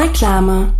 Reklame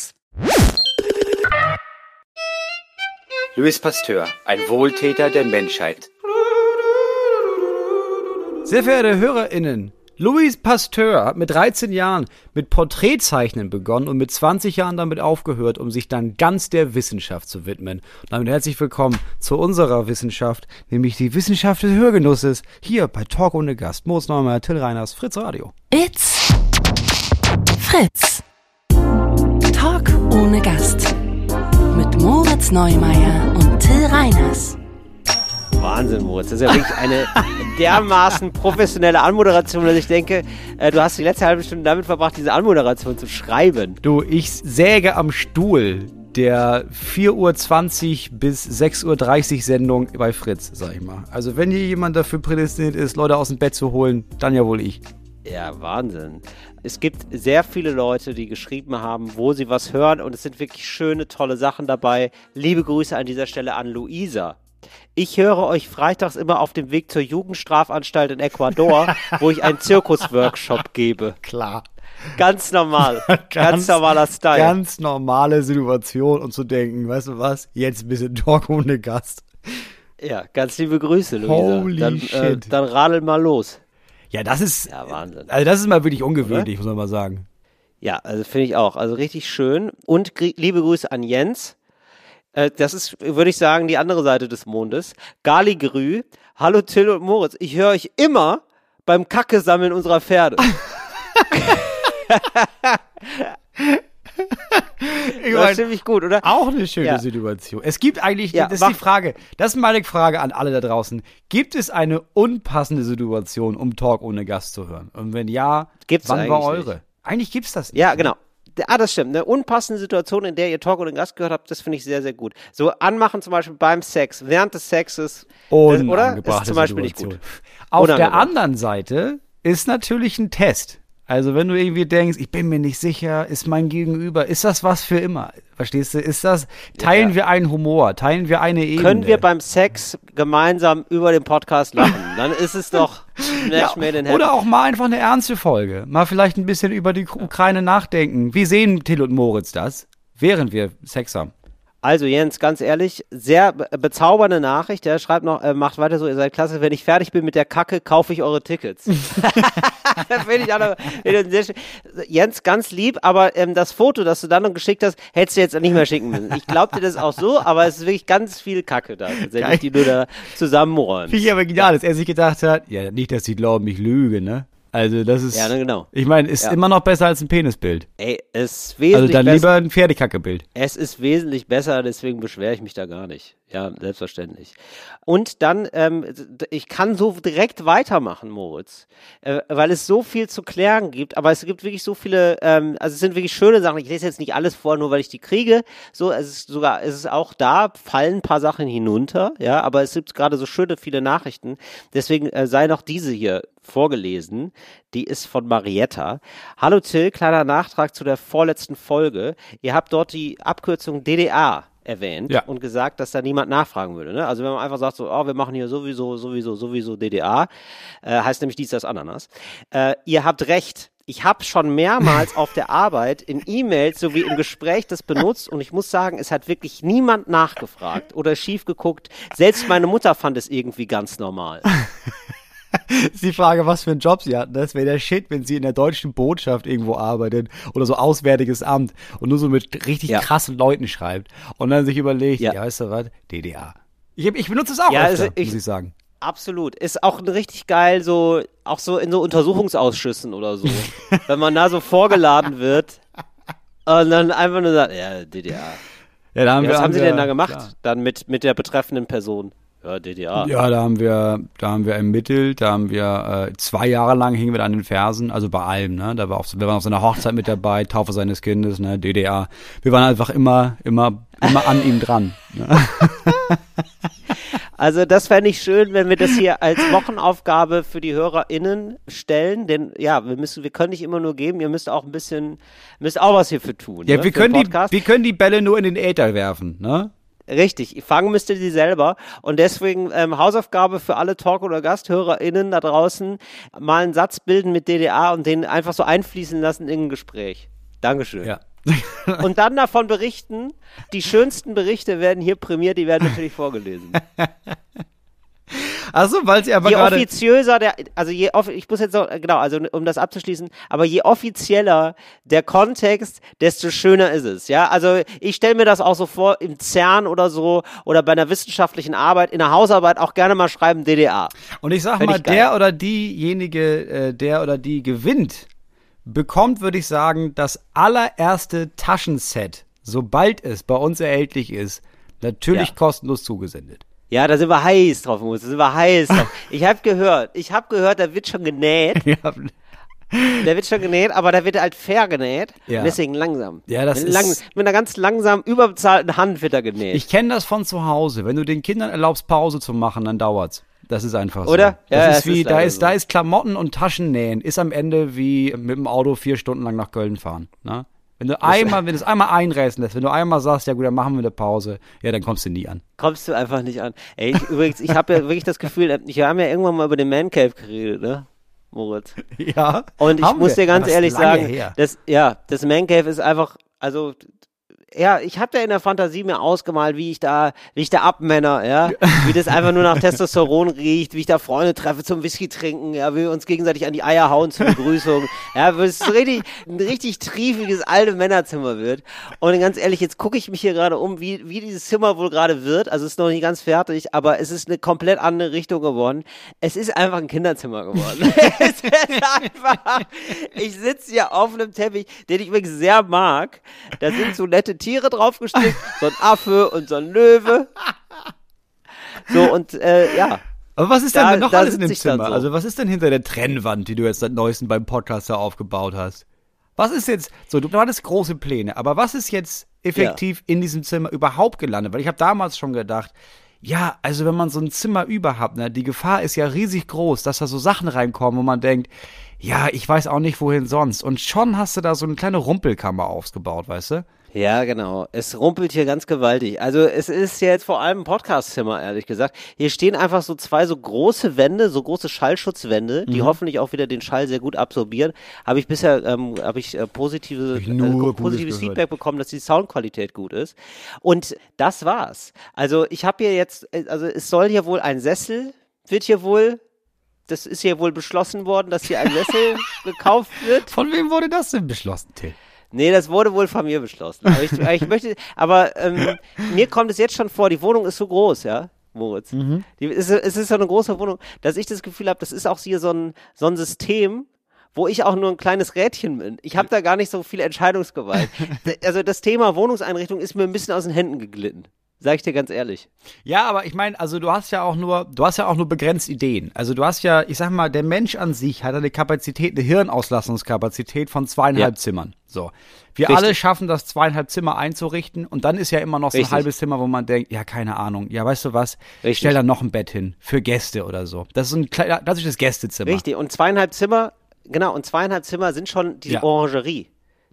Louis Pasteur, ein Wohltäter der Menschheit. Sehr verehrte HörerInnen, Louis Pasteur hat mit 13 Jahren mit Porträtzeichnen begonnen und mit 20 Jahren damit aufgehört, um sich dann ganz der Wissenschaft zu widmen. Und damit herzlich willkommen zu unserer Wissenschaft, nämlich die Wissenschaft des Hörgenusses, hier bei Talk ohne Gast. Moos Neumann, Till Reiners, Fritz Radio. It's Fritz. Talk ohne Gast. Mit Moritz Neumeier und Till Reiners. Wahnsinn, Moritz. Das ist ja wirklich eine dermaßen professionelle Anmoderation, dass ich denke, äh, du hast die letzte halbe Stunde damit verbracht, diese Anmoderation zu schreiben. Du, ich säge am Stuhl der 4.20 Uhr bis 6.30 Uhr Sendung bei Fritz, sag ich mal. Also wenn hier jemand dafür prädestiniert ist, Leute aus dem Bett zu holen, dann ja wohl ich. Ja, Wahnsinn. Es gibt sehr viele Leute, die geschrieben haben, wo sie was hören und es sind wirklich schöne, tolle Sachen dabei. Liebe Grüße an dieser Stelle an Luisa. Ich höre euch freitags immer auf dem Weg zur Jugendstrafanstalt in Ecuador, wo ich einen Zirkusworkshop gebe. Klar. Ganz normal. ganz, ganz, normaler Style. Ganz normale Situation und zu denken, weißt du was, jetzt ein bisschen Talk ohne Gast. Ja, ganz liebe Grüße, Luisa. Holy dann, äh, shit. Äh, dann radel mal los. Ja, das ist. Ja, Wahnsinn. Also, das ist mal wirklich ungewöhnlich, Oder? muss man mal sagen. Ja, also finde ich auch. Also richtig schön. Und liebe Grüße an Jens. Äh, das ist, würde ich sagen, die andere Seite des Mondes. Gali Grü. Hallo Till und Moritz. Ich höre euch immer beim Kacke sammeln unserer Pferde. ich das ist ziemlich gut, oder? Auch eine schöne Ja. Situation. Es gibt eigentlich, Ja, das ist die Frage, das ist meine Frage an alle da draußen. Gibt es eine unpassende Situation, um Talk ohne Gast zu hören? Und wenn ja, Gibt's wann war eure? Eigentlich gibt's das nicht. Ja, genau. Ah, das stimmt. Eine unpassende Situation, in der ihr Talk oder den Gast gehört habt, das finde ich sehr, sehr gut. So anmachen zum Beispiel beim Sex, während des Sexes, das, oder? Unangebrachte Ist zum Beispiel nicht Situation. gut. Auf der anderen Seite ist natürlich ein Test. Also wenn du irgendwie denkst, ich bin mir nicht sicher, ist mein Gegenüber, ist das was für immer? Verstehst du? Ist das, teilen Ja. wir einen Humor, teilen wir eine Ebene? Können wir beim Sex gemeinsam über den Podcast lachen? Dann ist es doch Match Ja, in heaven. oder auch mal einfach eine ernste Folge. Mal vielleicht ein bisschen über die Ukraine nachdenken. Wie sehen Till und Moritz das, während wir Sex haben? Also Jens, ganz ehrlich, sehr be bezaubernde Nachricht. Der schreibt noch, äh, macht weiter so, ihr seid klasse. Wenn ich fertig bin mit der Kacke, kaufe ich eure Tickets. das finde ich auch noch. Jens, ganz lieb, aber ähm, das Foto, das du dann noch geschickt hast, hättest du jetzt nicht mehr schicken müssen. Ich glaub dir das auch so, aber es ist wirklich ganz viel Kacke da, tatsächlich, die du da zusammenräumst. Finde ich aber genial, dass er sich gedacht hat, ja, nicht, dass sie glauben, ich lüge, ne? Also das ist, Ja, ne, genau. ich meine, ist Ja. immer noch besser als ein Penisbild. Ey, es ist Also wesentlich dann besser. lieber ein Pferdekackebild. Es ist wesentlich besser, deswegen beschwere ich mich da gar nicht. Ja, selbstverständlich. Und dann, ähm, ich kann so direkt weitermachen, Moritz, äh, weil es so viel zu klären gibt, aber es gibt wirklich so viele, ähm, also es sind wirklich schöne Sachen. Ich lese jetzt nicht alles vor, nur weil ich die kriege. So, es ist sogar, es ist auch da, fallen ein paar Sachen hinunter, ja, aber es gibt gerade so schöne viele Nachrichten. Deswegen äh, sei noch diese hier vorgelesen. Die ist von Marietta. Hallo Till, kleiner Nachtrag zu der vorletzten Folge. Ihr habt dort die Abkürzung DDA erwähnt Ja. und gesagt, dass da niemand nachfragen würde. Ne? Also wenn man einfach sagt, so, oh, wir machen hier sowieso, sowieso, sowieso DDA, äh, heißt nämlich dies, das, Ananas. Äh, ihr habt recht. Ich habe schon mehrmals auf der Arbeit in E-Mails sowie im Gespräch das benutzt und ich muss sagen, es hat wirklich niemand nachgefragt oder schief geguckt. Selbst meine Mutter fand es irgendwie ganz normal. ist die Frage, was für einen Job sie hatten. Das wäre der Shit, wenn sie in der deutschen Botschaft irgendwo arbeitet oder so Auswärtiges Amt und nur so mit richtig Ja. krassen Leuten schreibt und dann sich überlegt, ja, Ja. weißt du was, DDR. Ich, ich benutze es auch Ja, öfter, also ich- muss ich sagen. Absolut. Ist auch richtig geil, so, auch so in so Untersuchungsausschüssen oder so. wenn man da so vorgeladen wird und dann einfach nur sagt, ja, DDR. Ja, haben Ja, wir, was haben sie wir- denn da gemacht? klar. Dann mit, mit der betreffenden Person. Ja, DDR. Ja, da haben wir, da haben wir ermittelt, da haben wir äh, zwei Jahre lang hingen wir da an den Fersen, also bei allem, ne? Da war auch, so- wir waren auf seiner Hochzeit mit dabei, Taufe seines Kindes, ne? DDR. Wir waren einfach immer, immer, immer an ihm dran. Ne? Also das fände ich schön, wenn wir das hier als Wochenaufgabe für die HörerInnen stellen, denn ja, wir müssen, wir können nicht immer nur geben, ihr müsst auch ein bisschen, müsst auch was hierfür tun. Ja, ne, wir können die, wir können die Bälle nur in den Äther werfen, ne? Richtig, fangen müsst ihr sie selber. Und deswegen ähm, Hausaufgabe für alle Talk- oder GasthörerInnen da draußen, mal einen Satz bilden mit DDR und den einfach so einfließen lassen in ein Gespräch. Dankeschön. Ja. Und dann davon berichten. Die schönsten Berichte werden hier prämiert, die werden natürlich vorgelesen. Also, weil sie aber je gerade. offiziöser der, also je off, ich muss jetzt noch, genau, also um das abzuschließen, aber je offizieller der Kontext, desto schöner ist es, ja. Also ich stelle mir das auch so vor, im CERN oder so oder bei einer wissenschaftlichen Arbeit, in der Hausarbeit auch gerne mal schreiben DDR. Und ich sag Fänd mal, ich der oder diejenige, äh, der oder die gewinnt, bekommt, würde ich sagen, das allererste Taschenset, sobald es bei uns erhältlich ist, natürlich Ja. kostenlos zugesendet. Ja, da sind wir heiß drauf, Moritz, da sind wir heiß drauf. Ich habe gehört, ich habe gehört, da wird schon genäht, Ja, der wird schon genäht, aber da wird halt fair genäht, Ja. deswegen langsam. Ja, das mit, lang, ist- mit einer ganz langsam überbezahlten Hand wird er genäht. ich kenne das von zu Hause. Wenn du den Kindern erlaubst, Pause zu machen, dann dauert's. Das ist einfach so. Oder? Das Ja, ist es wie, ist da ist, so. da ist Klamotten und Taschennähen, ist am Ende wie mit dem Auto vier Stunden lang nach Köln fahren. Ne? Wenn du einmal, wenn du es einmal einreißen lässt, wenn du einmal sagst, ja gut, dann machen wir eine Pause, ja, dann kommst du nie an. kommst du einfach nicht an. Ey, ich, übrigens, ich habe ja wirklich das Gefühl, ich wir haben ja irgendwann mal über den Man Cave geredet, ne? Moritz. Ja. Und ich muss wir. dir ganz ehrlich sagen, her. das, ja, das Man Cave ist einfach, also, ja, ich habe da in der Fantasie mir ausgemalt, wie ich da, wie ich da abmänner, ja, wie das einfach nur nach Testosteron riecht, wie ich da Freunde treffe zum Whisky trinken, ja, wie wir uns gegenseitig an die Eier hauen zur Begrüßung, ja, wie es richtig, ein richtig triefiges alte Männerzimmer wird. Und ganz ehrlich, jetzt gucke ich mich hier gerade um, wie, wie dieses Zimmer wohl gerade wird. Also es ist noch nicht ganz fertig, aber es ist eine komplett andere Richtung geworden. Es ist einfach ein Kinderzimmer geworden. es ist einfach, ich sitze hier auf einem Teppich, den ich übrigens sehr mag. Da sind so nette Tiere draufgestrickt, so ein Affe und so ein Löwe. So, und äh, ja. Aber was ist denn Da- noch da alles in dem Zimmer? so. Also was ist denn hinter der Trennwand, die du jetzt seit neuestem beim Podcast da aufgebaut hast? Was ist jetzt, so du hattest große Pläne, aber was ist jetzt effektiv in diesem Zimmer überhaupt gelandet? Weil ich habe damals schon gedacht, ja, also wenn man so ein Zimmer über hat, ne, die Gefahr ist ja riesig groß, dass da so Sachen reinkommen, wo man denkt, ja, ich weiß auch nicht wohin sonst. Und schon hast du da so eine kleine Rumpelkammer aufgebaut, weißt du? Ja, genau. Es rumpelt hier ganz gewaltig. Also es ist jetzt vor allem ein Podcastzimmer, ehrlich gesagt. Hier stehen einfach so zwei so große Wände, so große Schallschutzwände, Mhm. die hoffentlich auch wieder den Schall sehr gut absorbieren. Habe ich bisher ähm, habe ich äh, positive ich äh, positives. Feedback bekommen, dass die Soundqualität gut ist. Und das war's. Also ich habe hier jetzt, äh, also es soll hier wohl ein Sessel wird hier wohl das ist hier wohl beschlossen worden, dass hier ein Sessel gekauft wird. Von wem wurde das denn beschlossen, Till? Nee, das wurde wohl von mir beschlossen. Aber ich, ich möchte, aber ähm, mir kommt es jetzt schon vor, die Wohnung ist so groß, ja, Moritz. Mhm. Die, ist, es ist so eine große Wohnung, dass ich das Gefühl habe, das ist auch hier so ein, so ein System, wo ich auch nur ein kleines Rädchen bin. Ich habe da gar nicht so viel Entscheidungsgewalt. also das Thema Wohnungseinrichtung ist mir ein bisschen aus den Händen geglitten. Sag ich dir ganz ehrlich. Ja, aber ich meine, also du hast ja auch nur, du hast ja auch nur begrenzt Ideen. Also du hast ja, ich sag mal, der Mensch an sich hat eine Kapazität, eine Hirnauslassungskapazität von zweieinhalb Ja. Zimmern. So. Wir Richtig. alle schaffen das zweieinhalb Zimmer einzurichten und dann ist ja immer noch so ein Richtig. halbes Zimmer, wo man denkt, ja, keine Ahnung, ja, weißt du was, ich Richtig. stell da noch ein Bett hin für Gäste oder so. Das ist ein klassisches Gästezimmer. Richtig. Und zweieinhalb Zimmer, genau, und zweieinhalb Zimmer sind schon die Ja. Orangerie.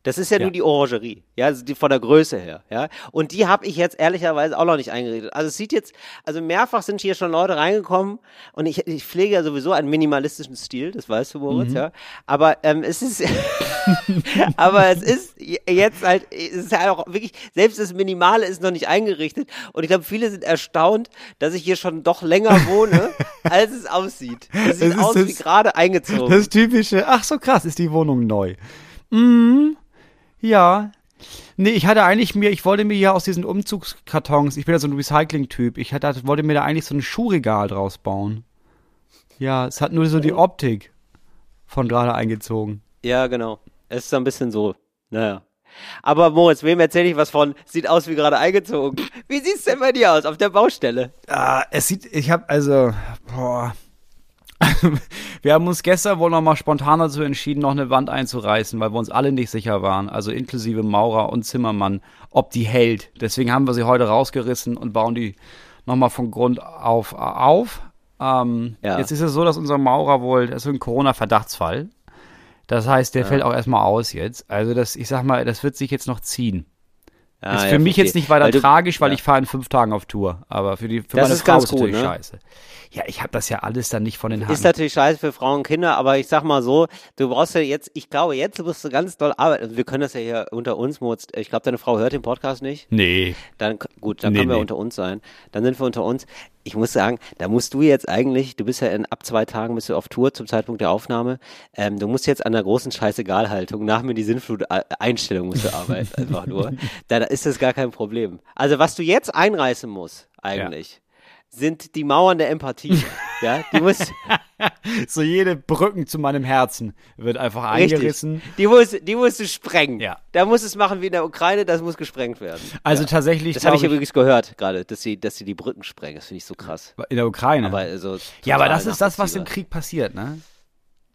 Das ist ja, Ja. nur die Orangerie, ja, also die von der Größe her, ja. Und die habe ich jetzt ehrlicherweise auch noch nicht eingerichtet. Also es sieht jetzt, also mehrfach sind hier schon Leute reingekommen und ich, ich pflege ja sowieso einen minimalistischen Stil, das weißt du, Mhm. Moritz, ja. Aber ähm, es ist, aber es ist jetzt halt, es ist ja auch wirklich, selbst das Minimale ist noch nicht eingerichtet. Und ich glaube, viele sind erstaunt, dass ich hier schon doch länger wohne, als es aussieht. Es sieht aus wie gerade eingezogen. Das typische, ach so krass, ist die Wohnung neu. Mhm. Ja. Nee, ich hatte eigentlich mir, ich wollte mir ja aus diesen Umzugskartons, ich bin ja so ein Recycling-Typ, ich hatte, wollte mir da eigentlich so ein Schuhregal draus bauen. Ja, es hat nur so die Optik von gerade eingezogen. Ja, genau. Es ist so ein bisschen so. Naja. Aber Moritz, wem erzähle ich was von? Sieht aus wie gerade eingezogen. Wie sieht's denn bei dir aus auf der Baustelle? Ah, es sieht, ich habe also, boah. wir haben uns gestern wohl noch mal spontan dazu entschieden, noch eine Wand einzureißen, weil wir uns alle nicht sicher waren, also inklusive Maurer und Zimmermann, ob die hält. Deswegen haben wir sie heute rausgerissen und bauen die noch mal von Grund auf auf. Ähm, Ja. Jetzt ist es so, dass unser Maurer wohl, das ist ein Corona-Verdachtsfall. Das heißt, der fällt auch erstmal aus jetzt. Also das, ich sag mal, das wird sich jetzt noch ziehen. Ah, ist ja, für mich verstehe. jetzt nicht weiter Weil du- tragisch, weil ja. ich fahre in fünf Tagen auf Tour. Aber für die für Das meine ist Frau ganz ist gut, natürlich ne? scheiße. Ja, ich habe das ja alles dann nicht von den Haaren. Ist natürlich scheiße für Frauen und Kinder, aber ich sag mal so, du brauchst ja jetzt, ich glaube, jetzt musst du ganz doll arbeiten. Wir können das ja hier unter uns, Moritz. Ich glaube, deine Frau hört den Podcast nicht. nee. Dann, gut, dann Nee, können wir nee. unter uns sein. Dann sind wir unter uns. Ich muss sagen, da musst du jetzt eigentlich, du bist ja in ab zwei Tagen bist du auf Tour zum Zeitpunkt der Aufnahme. Ähm, du musst jetzt an der großen Scheißegalhaltung nach mir die Sinnflut-Einstellung musst du arbeiten, einfach nur. Da, da ist das gar kein Problem. Also was du jetzt einreißen musst, eigentlich, sind die Mauern der Empathie. ja, die musst, So jede Brücken zu meinem Herzen wird einfach richtig, eingerissen. die musst, die musst du sprengen. Ja. Da musst du es machen wie in der Ukraine, das muss gesprengt werden. Also tatsächlich, Das habe ich glaub übrigens gehört gerade, dass sie, dass sie die Brücken sprengen. Das finde ich so krass. in der Ukraine. Aber also ja, aber das ist das, was im. Krieg passiert, ne?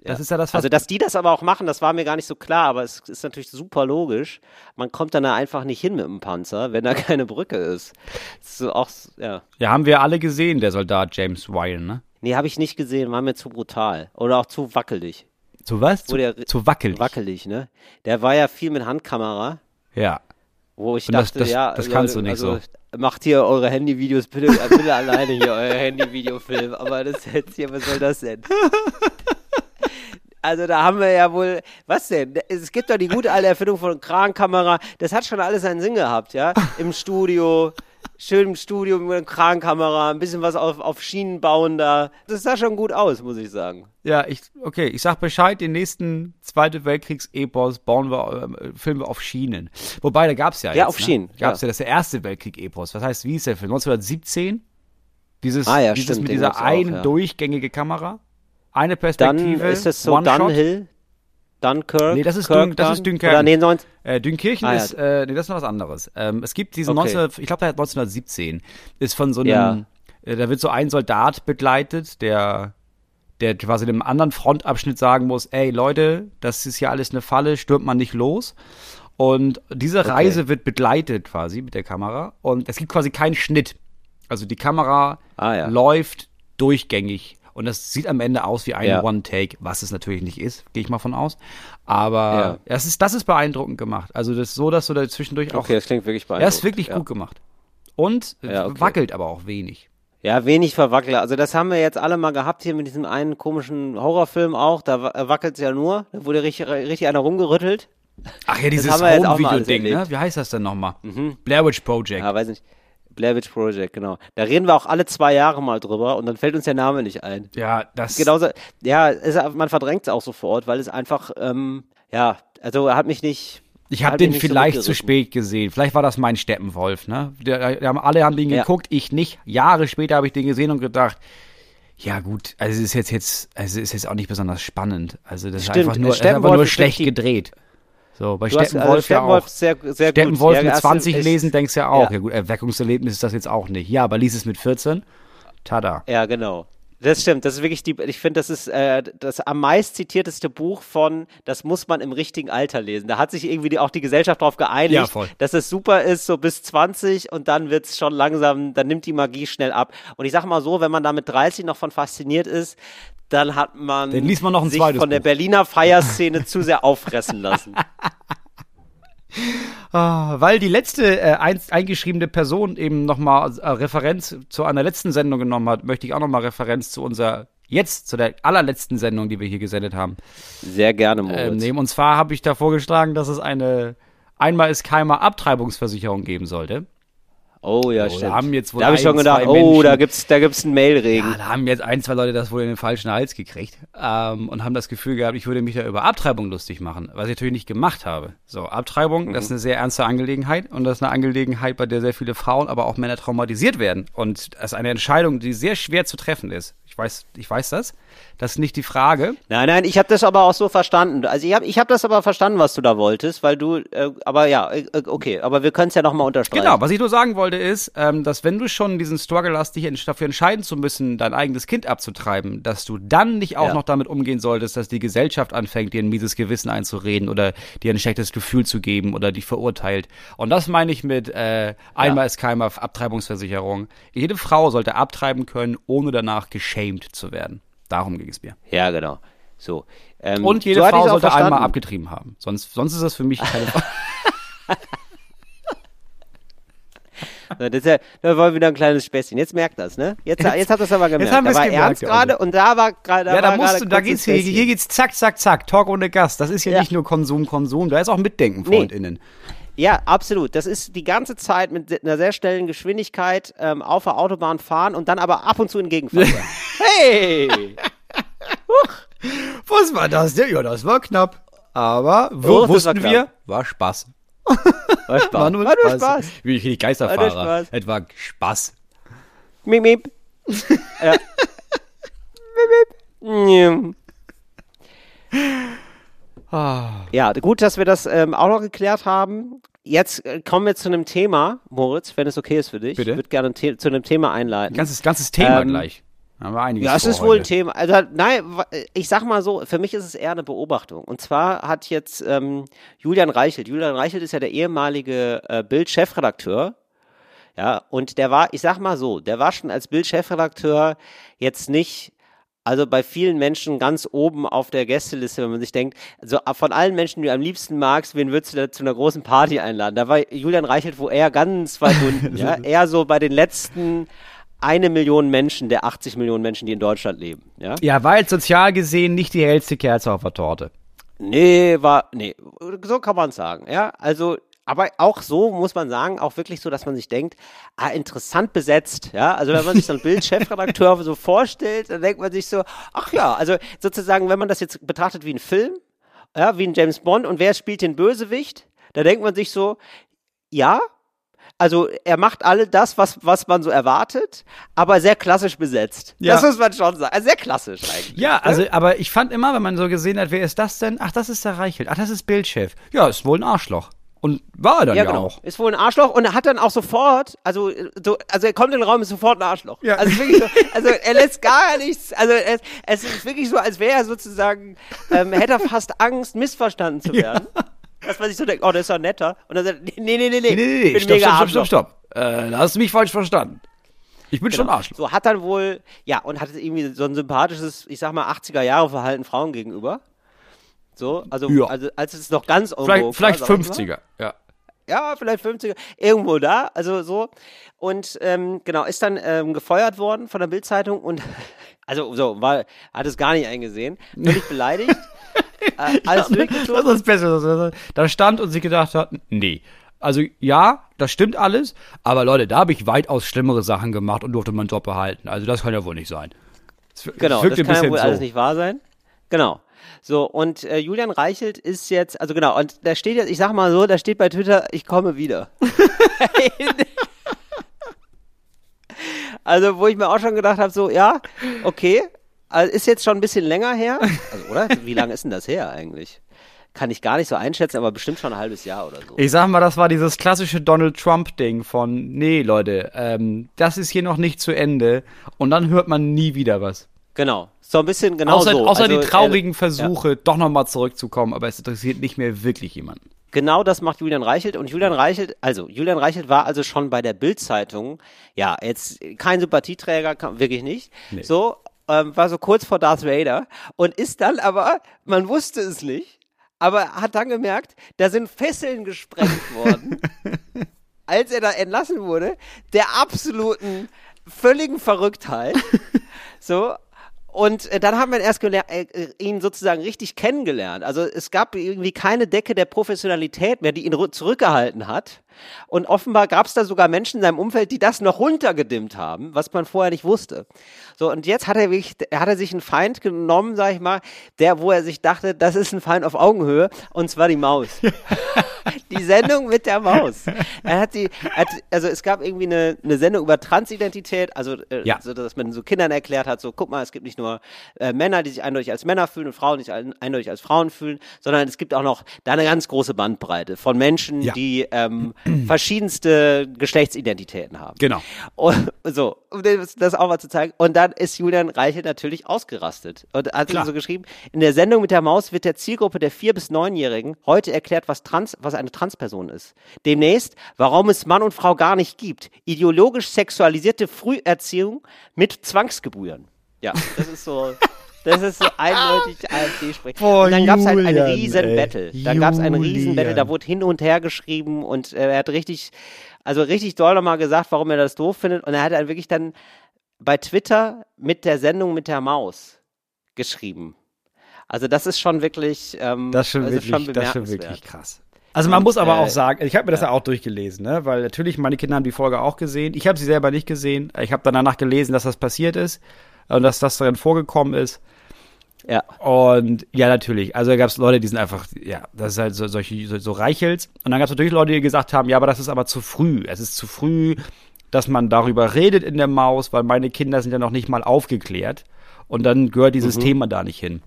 Das Ja. ist ja das, was Also, dass die das aber auch machen, das war mir gar nicht so klar, aber es ist natürlich super logisch. Man kommt dann da einfach nicht hin mit dem Panzer, wenn da keine Brücke ist. Das ist so auch, ja. Ja, haben wir alle gesehen, der Soldat James Ryan, ne? Nee, habe ich nicht gesehen, war mir zu brutal. Oder auch zu wackelig. Zu was? Zu, der- zu wackelig. Wackelig, ne? Der war ja viel mit Handkamera, Ja. wo ich Und das- dachte, das- ja. das kannst du nicht also, Macht hier eure Handyvideos, bitte, bitte alleine hier euer Handyvideofilm. Aber das jetzt hier, was soll das denn? Also da haben wir ja wohl, was denn? Es gibt doch die gute alte Erfindung von Krankamera. Das hat schon alles seinen Sinn gehabt, ja? Im Studio, schön im Studio mit einer Krankamera, ein bisschen was auf, auf Schienen bauen da. Das sah schon gut aus, muss ich sagen. Ja, ich, okay, ich sag Bescheid, den nächsten Zweite Weltkriegs-Epos bauen wir, ähm, filmen wir auf Schienen. Wobei, da gab's ja Ja, jetzt, auf ne? Schienen, Gab's ja. ja. das Erste Weltkrieg-Epos. Was heißt, wie ist der Film? 1917? Dieses, Ah ja, dieses stimmt, mit dieser gab's auch, einen ja. durchgängige Kamera? Eine Dann Perspektive, ist es so One-Shot. Dunhill, Dunkirk. Nee, das ist Kirk Dün- das dann? ist Dünkirchen. Oder nee, 19, Äh, Dünkirchen Ah, ja. ist, äh, nee, das ist noch was anderes. Ähm, es gibt diesen Okay. 19, ich glaube, der hat 1917, ist von so einem, Ja. äh, da wird so ein Soldat begleitet, der, der quasi einem anderen Frontabschnitt sagen muss, ey Leute, das ist hier alles eine Falle, stürmt man nicht los. Und diese Reise wird begleitet quasi mit der Kamera und es gibt quasi keinen Schnitt. Also die Kamera Ah, ja. läuft durchgängig. Und das sieht am Ende aus wie ein Ja. One-Take, was es natürlich nicht ist, gehe ich mal von aus. Aber Ja. das, ist, das ist beeindruckend gemacht. Also das ist so, dass du da zwischendurch auch. okay, das klingt wirklich er beeindruckend. ist wirklich ja. gut gemacht. Und Ja, okay. wackelt aber auch wenig. Ja, wenig Verwackler. Also das haben wir jetzt alle mal gehabt hier mit diesem einen komischen Horrorfilm auch. Da wackelt es ja nur. Da wurde richtig, richtig einer rumgerüttelt. Ach ja, dieses Home-Video-Ding, ne? Wie heißt das denn nochmal? Blair Witch Project. Ja, weiß nicht. Blair Witch Project, genau. Da reden wir auch alle zwei Jahre mal drüber und dann fällt uns der Name nicht ein. Ja, das. Genauso, ja, es, man verdrängt es auch sofort, weil es einfach, ähm, ja, also er hat mich nicht. Ich habe den vielleicht zu spät gesehen. Vielleicht war das mein Steppenwolf, ne? Der, der haben, alle haben den Ja. geguckt, ich nicht. Jahre später habe ich den gesehen und gedacht, ja gut, also es ist jetzt jetzt, also es ist jetzt auch nicht besonders spannend. Also das Stimmt, ist einfach nur, ist einfach nur schlecht gedreht. So, bei Steppenwolf, also Steppenwolf ja auch. sehr, sehr Steppenwolf gut. mit Ja, 20 ist- lesen, denkst du ja auch. Ja. Ja, gut, Erweckungserlebnis ist das jetzt auch nicht. Ja, aber lies es mit 14. Tada. Ja, genau. Das stimmt. Das ist wirklich die. Ich finde, das ist äh, das am meist zitierteste Buch von. Das muss man im richtigen Alter lesen. Da hat sich irgendwie die, auch die Gesellschaft darauf geeinigt, Ja, dass es super ist, so bis 20 und dann wird's schon langsam. Dann nimmt die Magie schnell ab. Und ich sag mal so, wenn man da mit 30 noch von fasziniert ist, dann hat man Dann liest man noch ein sich von der Buch. Berliner Feierszene zu sehr auffressen lassen. Ah, weil die letzte äh, ein, eingeschriebene Person eben nochmal äh, Referenz zu einer letzten Sendung genommen hat, möchte ich auch nochmal Referenz zu unserer, jetzt zu der allerletzten Sendung, die wir hier gesendet haben, Sehr gerne, Moritz. ähm, nehmen. Und zwar habe ich da vorgeschlagen, dass es eine, einmal es keimer Abtreibungsversicherung geben sollte. Oh ja, So, stimmt. da haben jetzt wohl da habe ich schon gedacht, oh, da gibt's, da gibt's einen Mailregen. Ja, da haben jetzt ein, zwei Leute das wohl in den falschen Hals gekriegt ähm, und haben das Gefühl gehabt, ich würde mich da über Abtreibung lustig machen, was ich natürlich nicht gemacht habe. So, Abtreibung, das ist eine sehr ernste Angelegenheit und das ist eine Angelegenheit, bei der sehr viele Frauen, aber auch Männer traumatisiert werden. Und das ist eine Entscheidung, die sehr schwer zu treffen ist. Ich weiß, ich weiß das. Das ist nicht die Frage. Nein, nein, ich habe das aber auch so verstanden. Also ich habe ich hab das aber verstanden, was du da wolltest, weil du, äh, aber ja, äh, okay, aber wir können es ja nochmal unterstreichen. Genau, was ich nur sagen wollte ist, ähm, dass wenn du schon diesen Struggle hast, dich dafür entscheiden zu müssen, dein eigenes Kind abzutreiben, dass du dann nicht auch Ja. noch damit umgehen solltest, dass die Gesellschaft anfängt, dir ein mieses Gewissen einzureden oder dir ein schlechtes Gefühl zu geben oder dich verurteilt. Und das meine ich mit äh, einmal ist keimer Abtreibungsversicherung. Jede Frau sollte abtreiben können, ohne danach geschämt zu werden. Darum ging es mir. Ja, genau. So. Ähm, Und jede so Frau sollte einmal abgetrieben haben. Sonst, sonst ist das für mich keine Frage. Das ist ja, da war wieder ein kleines Späßchen. Jetzt merkt das, ne? Jetzt, jetzt, hat das aber gemerkt. haben da war gemerkt, ernst ja, gerade und da war gerade. Ja, da musst du, da geht's hier, hier geht's zack, zack, zack, Talk ohne Gast. Das ist hier Ja. nicht nur Konsum, Konsum, da ist auch Mitdenken, Nee. Ja, absolut. Das ist die ganze Zeit mit einer sehr schnellen Geschwindigkeit ähm, auf der Autobahn fahren und dann aber ab und zu in Gegenverkehr. hey! Was war das denn? Ja, das war knapp. Aber Oh, wo war wussten knapp. wir? War Spaß. War Spaß. War nur War nur Spaß. Spaß. Wie die War Geisterfahrer. Spaß. Es war Spaß. Miep, miep. ja. miep, miep. Ah. Ja, gut, dass wir das ähm, auch noch geklärt haben. Jetzt äh, kommen wir zu einem Thema, Moritz, wenn es okay ist für dich. Bitte? Ich würde gerne ein The zu einem Thema einleiten. Ganzes, ganzes Thema Ähm, gleich. Haben wir einiges Ja, es ist wohl ein. Thema. Also, nein, wa- ich sag mal so, für mich ist es eher eine Beobachtung. Und zwar hat jetzt ähm, Julian Reichelt, Julian Reichelt ist ja der ehemalige äh, Bild-Chefredakteur. Ja, und der war, ich sag mal so, der war schon als Bild-Chefredakteur jetzt nicht, also bei vielen Menschen ganz oben auf der Gästeliste, wenn man sich denkt, also von allen Menschen, die du am liebsten magst, wen würdest du da zu einer großen Party einladen? Da war Julian Reichelt wo er ganz weit unten, ja, eher so bei den letzten eine Million Menschen der 80 Millionen Menschen, die in Deutschland leben, ja? Ja, war jetzt sozial gesehen nicht die hellste Kerze auf der Torte. Nee, war, nee, so kann man sagen, ja. Also, aber auch so muss man sagen, auch wirklich so, dass man sich denkt, ah, interessant besetzt, ja. Also, wenn man sich so ein Bild Chefredakteur so vorstellt, dann denkt man sich so, ach ja, also sozusagen, wenn man das jetzt betrachtet wie ein Film, ja, wie ein James Bond und wer spielt den Bösewicht, da denkt man sich so, ja, also er macht alle das, was, was man so erwartet, aber sehr klassisch besetzt. Ja. Das muss man schon sagen. Also sehr klassisch eigentlich. Ja, also, aber ich fand immer, wenn man so gesehen hat, wer ist das denn? Ach, das ist der Reichelt. Ach, das ist Bildchef. Ja, ist wohl ein Arschloch. Und war er dann ja, Ja, genau. auch. Ist wohl ein Arschloch und er hat dann auch sofort, also, so, also er kommt in den Raum, ist sofort ein Arschloch. Ja. Also, wirklich so, also er lässt gar nichts, also es, es ist wirklich so, als wäre er sozusagen, ähm, hätte er fast Angst, missverstanden zu werden. Dass man sich so denkt, oh, der ist doch netter. Und dann sagt er, nee, nee, nee, nee, Nee, nee, nee. Stopp, stopp, stopp, Arschloch. stopp, stopp. Äh, da hast du mich falsch verstanden. Ich bin schon Genau. Arschloch. So hat dann wohl, ja, und hat irgendwie so ein sympathisches, ich sag mal, 80er-Jahre-Verhalten Frauen gegenüber. So, also, Ja. also als es noch ganz Vielleicht, vielleicht war, sag ich mal. 50er. Ja. ja, vielleicht 50er, irgendwo da, also so. Und ähm, genau, ist dann ähm, gefeuert worden von der Bildzeitung und also so, war, hat es gar nicht eingesehen, völlig beleidigt. äh, alles Das ist das Beste, dass er da stand und sich gedacht hat, nee. Also ja, das stimmt alles, aber Leute, da habe ich weitaus schlimmere Sachen gemacht und durfte meinen Job behalten. Also das kann ja wohl nicht sein. Es wir- Genau, das kann ja wohl bisschen alles so. nicht wahr sein. Genau. So, und äh, Julian Reichelt ist jetzt, also genau, und da steht jetzt, ich sag mal so, da steht bei Twitter, ich komme wieder. also, wo ich mir auch schon gedacht habe, so, ja, okay, also ist jetzt schon ein bisschen länger her. Also, oder? Wie lange ist denn das her eigentlich? Kann ich gar nicht so einschätzen, aber bestimmt schon ein halbes Jahr oder so. Ich sag mal, das war dieses klassische Donald Trump-Ding von, nee, Leute, ähm, das ist hier noch nicht zu Ende und dann hört man nie wieder was. Genau. So ein bisschen genau außer so. außer Also, die äh, traurigen Versuche, doch nochmal zurückzukommen, aber es interessiert nicht mehr wirklich jemanden. Genau das macht Julian Reichelt. Und Julian Reichelt, also Julian Reichelt war also schon bei der Bild-Zeitung, ja, jetzt kein Sympathieträger, wirklich nicht. So, ähm, war so kurz vor Darth Vader und ist dann aber, man wusste es nicht, aber hat dann gemerkt, da sind Fesseln gesprengt worden, als er da entlassen wurde, der absoluten, völligen Verrücktheit. So. Und äh, dann haben wir erst äh, äh, ihn sozusagen richtig kennengelernt. Also es gab irgendwie keine Decke der Professionalität mehr, die ihn zurückgehalten hat. Und offenbar gab es da sogar Menschen in seinem Umfeld, die das noch runtergedimmt haben, was man vorher nicht wusste. So, und jetzt hat er wirklich, hat er sich einen Feind genommen, sag ich mal, der, wo er sich dachte, das ist ein Feind auf Augenhöhe, und zwar die Maus. die Sendung mit der Maus. Er hat die, hat, also es gab irgendwie eine, eine Sendung über Transidentität, also äh, ja. so, dass man so Kindern erklärt hat, so guck mal, es gibt nicht nur äh, Männer, die sich eindeutig als Männer fühlen und Frauen, die sich eindeutig als Frauen fühlen, sondern es gibt auch noch da eine ganz große Bandbreite von Menschen, ja. die ähm, verschiedenste Geschlechtsidentitäten haben. Genau. Und, so, um das auch mal zu zeigen. Und dann ist Julian Reichelt natürlich ausgerastet und hat Klar. so geschrieben, in der Sendung mit der Maus wird der Zielgruppe der vier bis neunjährigen heute erklärt, was trans, was eine Transperson ist. Demnächst, warum es Mann und Frau gar nicht gibt. Ideologisch sexualisierte Früherziehung mit Zwangsgebühren. Ja, das ist so. Das ist so eindeutig AfD-Sprech. Und dann gab es halt ein riesen ey. Battle. Dann gab es ein riesen Battle, da wurde hin und her geschrieben und äh, er hat richtig, also richtig doll nochmal gesagt, warum er das doof findet. Und er hat dann wirklich dann bei Twitter mit der Sendung mit der Maus geschrieben. Also das ist schon wirklich, ähm, das ist schon, also wirklich, schon das ist schon wirklich krass. Also man und, muss aber äh, auch sagen, ich habe mir das ja. auch durchgelesen, ne? weil natürlich meine Kinder haben die Folge auch gesehen. Ich habe sie selber nicht gesehen. Ich habe dann danach gelesen, dass das passiert ist und dass das darin vorgekommen ist. Ja. Und ja, natürlich. Also da gab es Leute, die sind einfach, ja, das ist halt so, solche, so, so Reichels. Und dann gab es natürlich Leute, die gesagt haben, ja, aber das ist aber zu früh. Es ist zu früh, dass man darüber redet in der Maus, weil meine Kinder sind ja noch nicht mal aufgeklärt. Und dann gehört dieses mhm. Thema da nicht hin.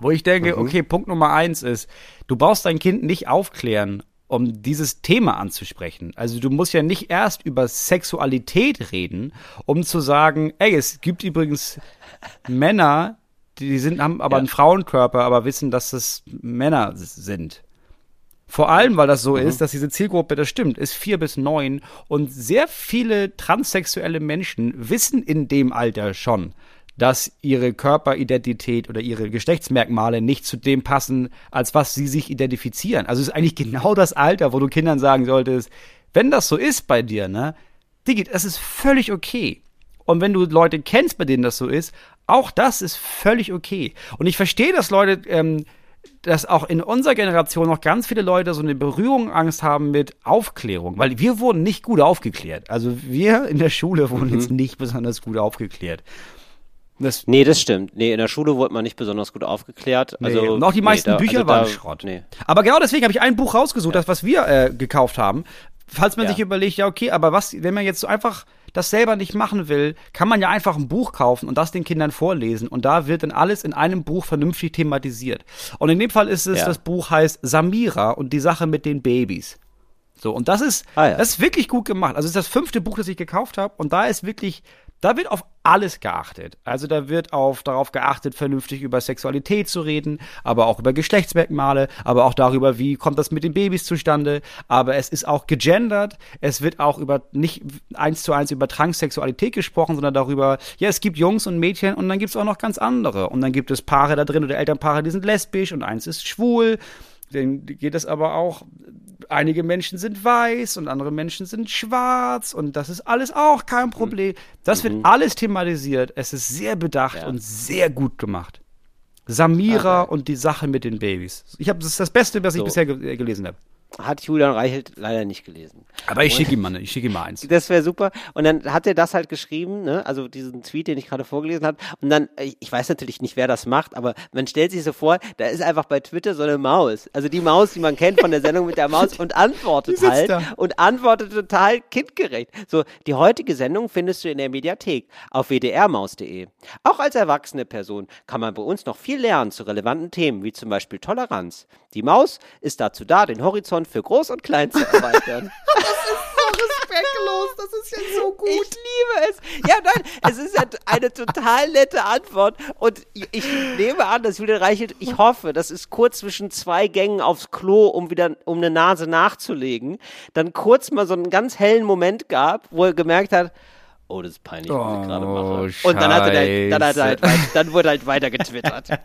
Wo ich denke, mhm. okay, Punkt Nummer eins ist, du brauchst dein Kind nicht aufklären, um dieses Thema anzusprechen. Also du musst ja nicht erst über Sexualität reden, um zu sagen, ey, es gibt übrigens Männer, die sind, haben aber ja. einen Frauenkörper, aber wissen, dass es Männer sind. Vor allem, weil das so mhm. ist, dass diese Zielgruppe, das stimmt, ist vier bis neun und sehr viele transsexuelle Menschen wissen in dem Alter schon, dass ihre Körperidentität oder ihre Geschlechtsmerkmale nicht zu dem passen, als was sie sich identifizieren. Also es ist eigentlich genau das Alter, wo du Kindern sagen solltest, wenn das so ist bei dir, ne, Digi, das ist völlig okay. Und wenn du Leute kennst, bei denen das so ist, auch das ist völlig okay. Und ich verstehe, dass Leute, ähm, dass auch in unserer Generation noch ganz viele Leute so eine Berührungsangst haben mit Aufklärung, weil wir wurden nicht gut aufgeklärt. Also wir in der Schule wurden mhm. jetzt nicht besonders gut aufgeklärt. Das nee, das stimmt. Nee, in der Schule wurde man nicht besonders gut aufgeklärt. Also, nee. Und auch die meisten nee, da, Bücher also waren da, Schrott. Nee. Aber genau deswegen habe ich ein Buch rausgesucht, ja. das, was wir äh, gekauft haben. Falls man ja. sich überlegt, ja, okay, aber was, wenn man jetzt so einfach das selber nicht machen will, kann man ja einfach ein Buch kaufen und das den Kindern vorlesen. Und da wird dann alles in einem Buch vernünftig thematisiert. Und in dem Fall ist es, ja. das Buch heißt Samira und die Sache mit den Babys. So, und das ist, ah, ja. das ist wirklich gut gemacht. Also es ist das fünfte Buch, das ich gekauft habe. Und da ist wirklich da wird auf alles geachtet. Also da wird auf, darauf geachtet, vernünftig über Sexualität zu reden, aber auch über Geschlechtsmerkmale, aber auch darüber, wie kommt das mit den Babys zustande. Aber es ist auch gegendert. Es wird auch über, nicht eins zu eins über Transsexualität gesprochen, sondern darüber, ja, es gibt Jungs und Mädchen und dann gibt es auch noch ganz andere. Und dann gibt es Paare da drin oder Elternpaare, die sind lesbisch und eins ist schwul. Dann geht es aber auch, einige Menschen sind weiß und andere Menschen sind schwarz und das ist alles auch kein mhm. Problem. Das wird mhm. alles thematisiert. Es ist sehr bedacht ja. und sehr gut gemacht. Samira okay. und die Sache mit den Babys. Ich habe das ist das Beste, was so. ich bisher ge gelesen habe hat Julian Reichelt leider nicht gelesen. Aber ich schicke ihm mal, ich schicke ihm mal eins. Das wäre super. Und dann hat er das halt geschrieben, ne? also diesen Tweet, den ich gerade vorgelesen habe. Und dann, ich weiß natürlich nicht, wer das macht, aber man stellt sich so vor, da ist einfach bei Twitter so eine Maus. Also die Maus, die man kennt von der Sendung mit der Maus und antwortet halt da. und antwortet total kindgerecht. So, die heutige Sendung findest du in der Mediathek auf wdrmaus.de. Auch als erwachsene Person kann man bei uns noch viel lernen zu relevanten Themen, wie zum Beispiel Toleranz. Die Maus ist dazu da, den Horizont für Groß und Klein zu erweitern. das ist so respektlos, das ist ja so gut. Ich liebe es. Ja, nein, es ist ja eine total nette Antwort. Und ich nehme an, dass Julian Reichelt, ich hoffe, das ist kurz zwischen zwei Gängen aufs Klo, um wieder, um eine Nase nachzulegen, dann kurz mal so einen ganz hellen Moment gab, wo er gemerkt hat, oh, das ist peinlich, was ich gerade mache. Und dann, hat er, dann, hat er halt, dann wurde halt weiter getwittert.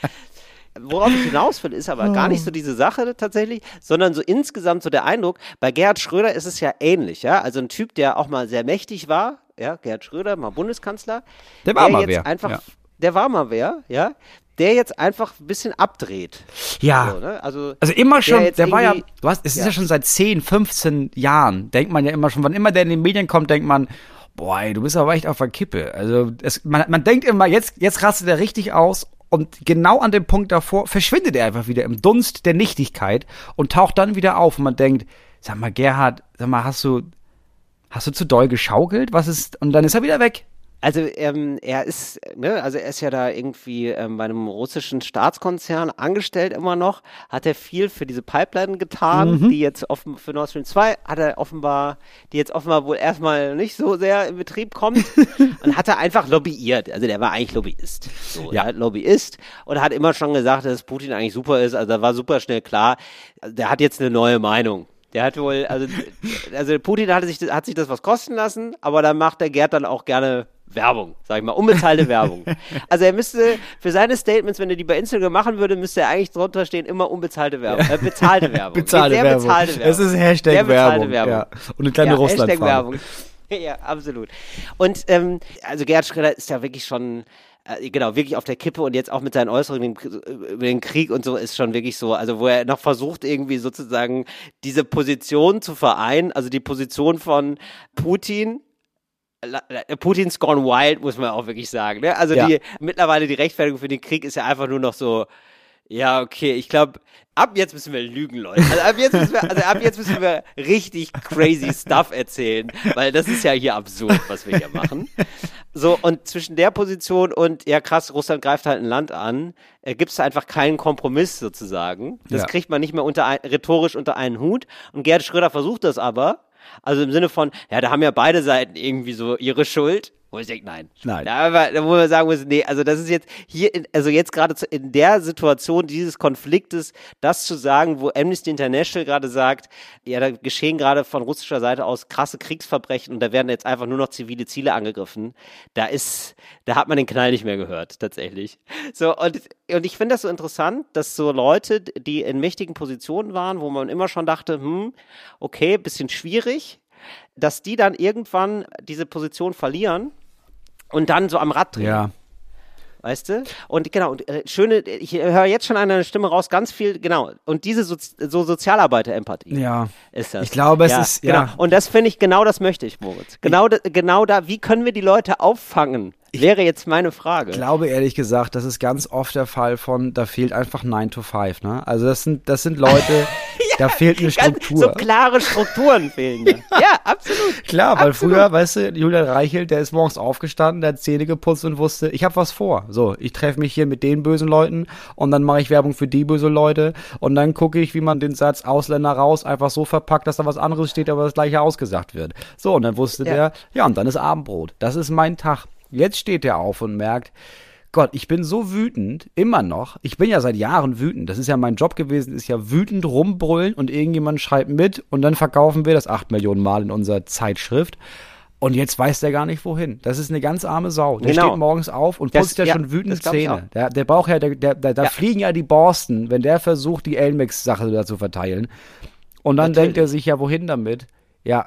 Worauf ich hinaus will, ist aber oh. gar nicht so diese Sache tatsächlich, sondern so insgesamt so der Eindruck, bei Gerhard Schröder ist es ja ähnlich, ja. Also ein Typ, der auch mal sehr mächtig war, ja, Gerhard Schröder, mal Bundeskanzler. Der war mal jetzt wer, Einfach, ja. Der war mal wer, ja. Der jetzt einfach ein bisschen abdreht. Ja. So, ne? Also, Also immer schon, jetzt der war ja, du hast, es ist ja. Ja. schon seit 10, 15 Jahren, denkt man ja immer schon, wann immer der in den Medien kommt, denkt man, boah, ey, du bist aber echt auf der Kippe. Also es, man, man denkt immer, jetzt, jetzt rastet er richtig aus und genau an dem Punkt davor verschwindet er einfach wieder im Dunst der Nichtigkeit und taucht dann wieder auf und man denkt, sag mal, Gerhard, sag mal, hast du, hast du zu doll geschaukelt? Was ist, und dann ist er wieder weg. Also ähm, er ist, ne, also er ist ja da irgendwie ähm, bei einem russischen Staatskonzern angestellt immer noch, hat er viel für diese Pipeline getan, die jetzt offen für Nord Stream 2 hat er offenbar, die jetzt offenbar wohl erstmal nicht so sehr in Betrieb kommt und hat er einfach lobbyiert. Also der war eigentlich Lobbyist. So, Ja. er hat Lobbyist und hat immer schon gesagt, dass Putin eigentlich super ist. Also da war super schnell klar, der hat jetzt eine neue Meinung. Der hat wohl, also, also Putin hat sich, hat sich das was kosten lassen, aber dann macht der Gerd dann auch gerne Werbung, sag ich mal, unbezahlte Werbung. Also er müsste für seine Statements, wenn er die bei Instagram machen würde, müsste er eigentlich drunter stehen, immer unbezahlte Werbung, äh, bezahlte Werbung. Bezahlte Sehr Werbung. bezahlte Werbung. Es ist Hashtag Sehr bezahlte Werbung, Werbung. ja. Und eine kleine ja, Russlandfahne. Hashtag Werbung. Ja, absolut. Und ähm, also Gerhard Schröder ist ja wirklich schon, äh, genau, wirklich auf der Kippe und jetzt auch mit seinen Äußerungen über den Krieg und so ist schon wirklich so, also wo er noch versucht irgendwie sozusagen diese Position zu vereinen, also die Position von Putin, Putin's gone wild, muss man auch wirklich sagen. Ne? Also Ja. die mittlerweile die Rechtfertigung für den Krieg ist ja einfach nur noch so, ja, okay, ich glaube, ab jetzt müssen wir lügen, Leute. Also ab jetzt müssen wir, also ab jetzt müssen wir richtig crazy Stuff erzählen, weil das ist ja hier absurd, was wir hier machen. So, und zwischen der Position und, ja krass, Russland greift halt ein Land an, äh, gibt es einfach keinen Kompromiss sozusagen. Das Ja. kriegt man nicht mehr unter ein, rhetorisch unter einen Hut. Und Gerhard Schröder versucht das aber. Also im Sinne von, ja, da haben ja beide Seiten irgendwie so ihre Schuld. Wo ich denke, nein. Nein. Da, aber, da wo man sagen muss, nee, also das ist jetzt hier, in, also jetzt gerade in der Situation dieses Konfliktes, das zu sagen, wo Amnesty International gerade sagt, ja, da geschehen gerade von russischer Seite aus krasse Kriegsverbrechen und da werden jetzt einfach nur noch zivile Ziele angegriffen. Da ist, da hat man den Knall nicht mehr gehört, tatsächlich. So, und, und ich finde das so interessant, dass so Leute, die in mächtigen Positionen waren, wo man immer schon dachte, hm, okay, bisschen schwierig, dass die dann irgendwann diese Position verlieren und dann so am Rad drehen. Ja. Weißt du? Und genau, und, äh, schöne, ich höre jetzt schon an deiner Stimme raus, ganz viel, genau. Und diese Sozi so Sozialarbeiter-Empathie Ja. ist das. Ich glaube, es ja, ist- genau. ja. Und das finde ich, genau das möchte ich, Moritz. Genau, da, genau da, wie können wir die Leute auffangen? Wäre jetzt meine Frage. Ich glaube ehrlich gesagt, das ist ganz oft der Fall von, da fehlt einfach 9 to 5, ne? Also das sind, das sind Leute, da fehlt eine Ganz Struktur. so klare Strukturen fehlen da. ja, absolut. Klar, weil Absolut. früher, weißt du, Julian Reichelt, der ist morgens aufgestanden, der hat Zähne geputzt und wusste, ich habe was vor. So, ich treffe mich hier mit den bösen Leuten und dann mache ich Werbung für die böse Leute und dann gucke ich, wie man den Satz Ausländer raus einfach so verpackt, dass da was anderes steht, aber das gleiche ausgesagt wird. So, und dann wusste Ja. der, ja, und dann ist Abendbrot. Das ist mein Tag. Jetzt steht er auf und merkt, Gott, ich bin so wütend, immer noch. Ich bin ja seit Jahren wütend. Das ist ja mein Job gewesen, ist ja wütend rumbrüllen und irgendjemand schreibt mit und dann verkaufen wir das acht Millionen Mal in unserer Zeitschrift. Und jetzt weiß der gar nicht wohin. Das ist eine ganz arme Sau. Der Genau. steht morgens auf und Das- putzt ja, ja, schon wütend das glaub ich Zähne. Der, der braucht ja, der, der, der, da Ja. fliegen ja die Borsten, wenn der versucht, die Elmex-Sache da zu verteilen. Und dann Natürlich. denkt er sich ja, wohin damit? Ja,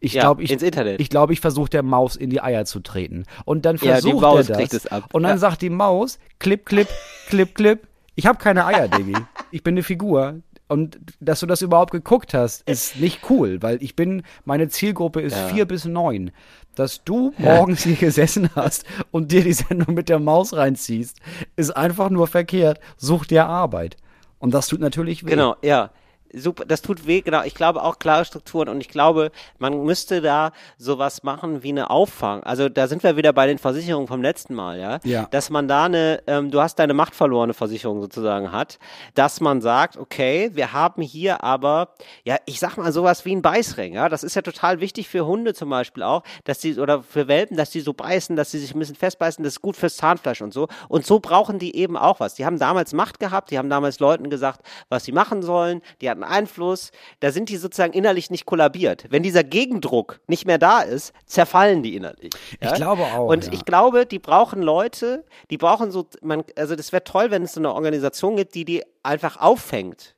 ich Ja, glaube, ich, ins Internet. ich glaube, ich versuche der Maus in die Eier zu treten. Und dann Ja, die versucht Maus er das. Und dann Ja. sagt die Maus, klipp, klipp, klipp, klipp. Ich habe keine Eier, Diggi. Ich bin eine Figur. Und dass du das überhaupt geguckt hast, ist nicht cool, weil ich bin, meine Zielgruppe ist vier bis neun. Dass du morgens hier gesessen hast und dir die Sendung mit der Maus reinziehst, ist einfach nur verkehrt. Such dir Arbeit. Und das tut natürlich weh. Genau, ja. Super, das tut weh, genau. Ich glaube auch klare Strukturen und ich glaube, man müsste da sowas machen wie eine Auffang. Also da sind wir wieder bei den Versicherungen vom letzten Mal, ja. Ja. Dass man da eine, ähm, du hast deine Macht verlorene Versicherung sozusagen hat, dass man sagt, okay, wir haben hier aber, ja, ich sag mal sowas wie ein Beißring, ja. Das ist ja total wichtig für Hunde zum Beispiel auch, dass die, oder für Welpen, dass die so beißen, dass sie sich ein bisschen festbeißen, das ist gut fürs Zahnfleisch und so. Und so brauchen die eben auch was. Die haben damals Macht gehabt, die haben damals Leuten gesagt, was sie machen sollen, die hatten Einfluss, da sind die sozusagen innerlich nicht kollabiert. Wenn dieser Gegendruck nicht mehr da ist, zerfallen die innerlich. Ich glaube auch, Und ja. ich glaube, die brauchen Leute, die brauchen so, man, also das wäre toll, wenn es so eine Organisation gibt, die die einfach auffängt.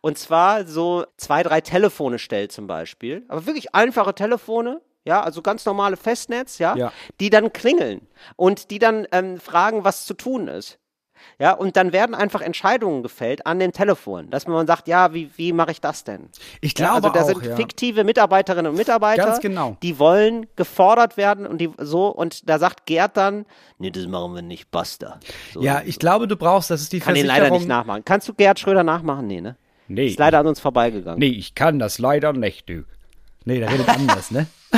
Und zwar so zwei, drei Telefone stellt zum Beispiel, aber wirklich einfache Telefone, ja, also ganz normale Festnetz, ja, Ja. die dann klingeln und die dann ähm, fragen, was zu tun ist. Ja, und dann werden einfach Entscheidungen gefällt an dem Telefon, dass man sagt, ja, wie, wie mache ich das denn? Ich Ja, glaube also da auch, sind ja. fiktive Mitarbeiterinnen und Mitarbeiter, genau. die wollen gefordert werden und die so und da sagt Gerd dann, nee, das machen wir nicht, basta. So, Ja, ich glaube, du brauchst, das ist die kann den leider nicht nachmachen. Kannst du Gerd Schröder nachmachen? Nee, ne? Nee. Ist leider an uns vorbeigegangen. Nee, ich kann das leider nicht, du. Nee, der redet anders, ne?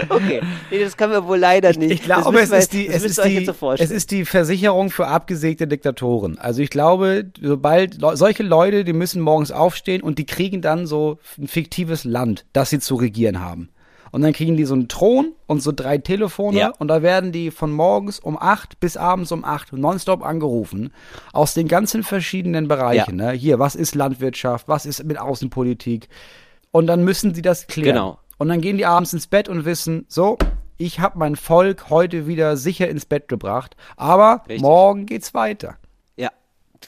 Okay, nee, das können wir wohl leider nicht. Ich glaube, das es wir- ist die, es ist die, so es ist die Versicherung für abgesägte Diktatoren. Also ich glaube, sobald Le solche Leute, die müssen morgens aufstehen und die kriegen dann so ein fiktives Land, das sie zu regieren haben. Und dann kriegen die so einen Thron und so drei Telefone Ja. und da werden die von morgens um acht bis abends um acht nonstop angerufen aus den ganzen verschiedenen Bereichen. Ne? Hier, was ist Landwirtschaft, was ist mit Außenpolitik? Und dann müssen sie das klären. Genau. Und dann gehen die abends ins Bett und wissen, so, ich habe mein Volk heute wieder sicher ins Bett gebracht, aber Richtig. morgen geht's weiter. Ja,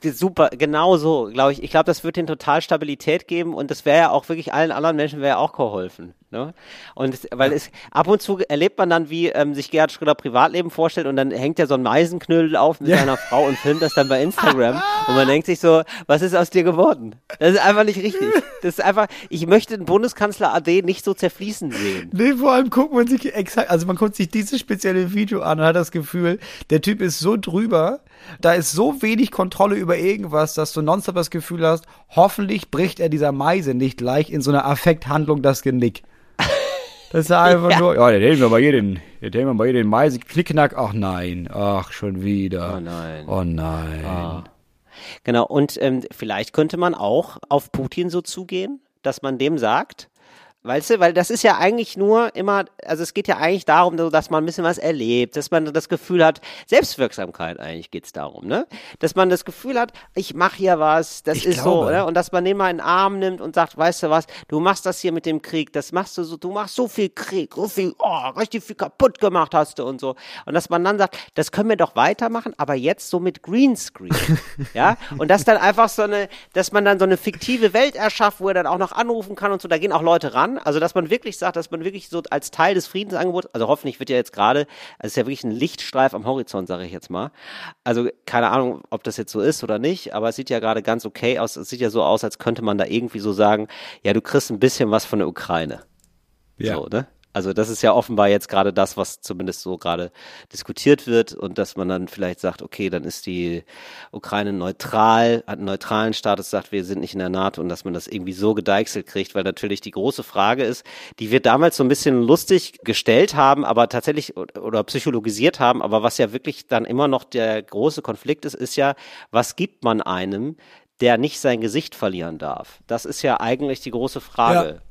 super, genau so, glaube ich. Ich glaube, das wird denen total Stabilität geben und das wäre ja auch wirklich allen anderen Menschen wäre ja auch geholfen. Ne? Und weil es ab und zu erlebt man dann, wie ähm, sich Gerhard Schröder Privatleben vorstellt und dann hängt er so ein Meisenknödel auf mit Ja. seiner Frau und filmt das dann bei Instagram und man denkt sich so, was ist aus dir geworden? Das ist einfach nicht richtig. Das ist einfach, ich möchte den Bundeskanzler AD nicht so zerfließen sehen. Nee, vor allem guckt man sich exakt, also man guckt sich dieses spezielle Video an und hat das Gefühl, der Typ ist so drüber, da ist so wenig Kontrolle über irgendwas, dass du nonstop das Gefühl hast, hoffentlich bricht er dieser Meise nicht gleich in so einer Affekthandlung das Genick. Das ist einfach Ja. nur, ja, der hält mir mal hier den, der hält mir mal hier den Meise, Knickknack, ach nein, ach, schon wieder. Oh nein. Oh nein. Ah. Genau, und ähm, vielleicht könnte man auch auf Putin so zugehen, dass man dem sagt, weißt du, weil das ist ja eigentlich nur immer, also es geht ja eigentlich darum, so, dass man ein bisschen was erlebt, dass man das Gefühl hat, Selbstwirksamkeit eigentlich geht's darum, ne? Dass man das Gefühl hat, ich mache hier was, das Ich ist so, glaube. ne? Und dass man den mal in den Arm nimmt und sagt, weißt du was, du machst das hier mit dem Krieg, das machst du so, du machst so viel Krieg, so viel, oh, richtig viel kaputt gemacht hast du und so. Und dass man dann sagt, das können wir doch weitermachen, aber jetzt so mit Greenscreen. ja? Und dass dann einfach so eine, dass man dann so eine fiktive Welt erschafft, wo er dann auch noch anrufen kann und so, da gehen auch Leute ran. Also, dass man wirklich sagt, dass man wirklich so als Teil des Friedensangebots, also hoffentlich wird ja jetzt gerade, also es ist ja wirklich ein Lichtstreif am Horizont, sage ich jetzt mal. Also, keine Ahnung, ob das jetzt so ist oder nicht, aber es sieht ja gerade ganz okay aus. Es sieht ja so aus, als könnte man da irgendwie so sagen, ja, du kriegst ein bisschen was von der Ukraine. Ja. So, ne? Also das ist ja offenbar jetzt gerade das, was zumindest so gerade diskutiert wird und dass man dann vielleicht sagt, okay, dann ist die Ukraine neutral, hat einen neutralen Status, sagt, wir sind nicht in der NATO und dass man das irgendwie so gedeichselt kriegt, weil natürlich die große Frage ist, die wir damals so ein bisschen lustig gestellt haben, aber tatsächlich oder psychologisiert haben, aber was ja wirklich dann immer noch der große Konflikt ist, ist ja, was gibt man einem, der nicht sein Gesicht verlieren darf? Das ist ja eigentlich die große Frage Ja.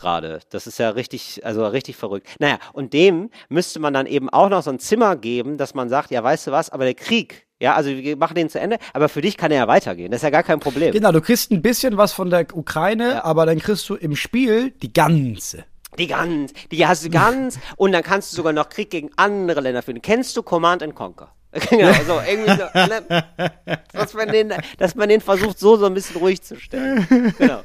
Gerade. Das ist ja richtig, also richtig verrückt. Naja, und dem müsste man dann eben auch noch so ein Zimmer geben, dass man sagt, ja, weißt du was, aber der Krieg, ja, also wir machen den zu Ende, aber für dich kann er ja weitergehen. Das ist ja gar kein Problem. Genau, du kriegst ein bisschen was von der Ukraine, Ja. aber dann kriegst du im Spiel die ganze. Die ganz, die hast du ganz und dann kannst du sogar noch Krieg gegen andere Länder führen. Kennst du Command and Conquer? genau, so irgendwie so, ne? dass, man den, dass man den versucht, so so ein bisschen ruhig zu stellen. Genau.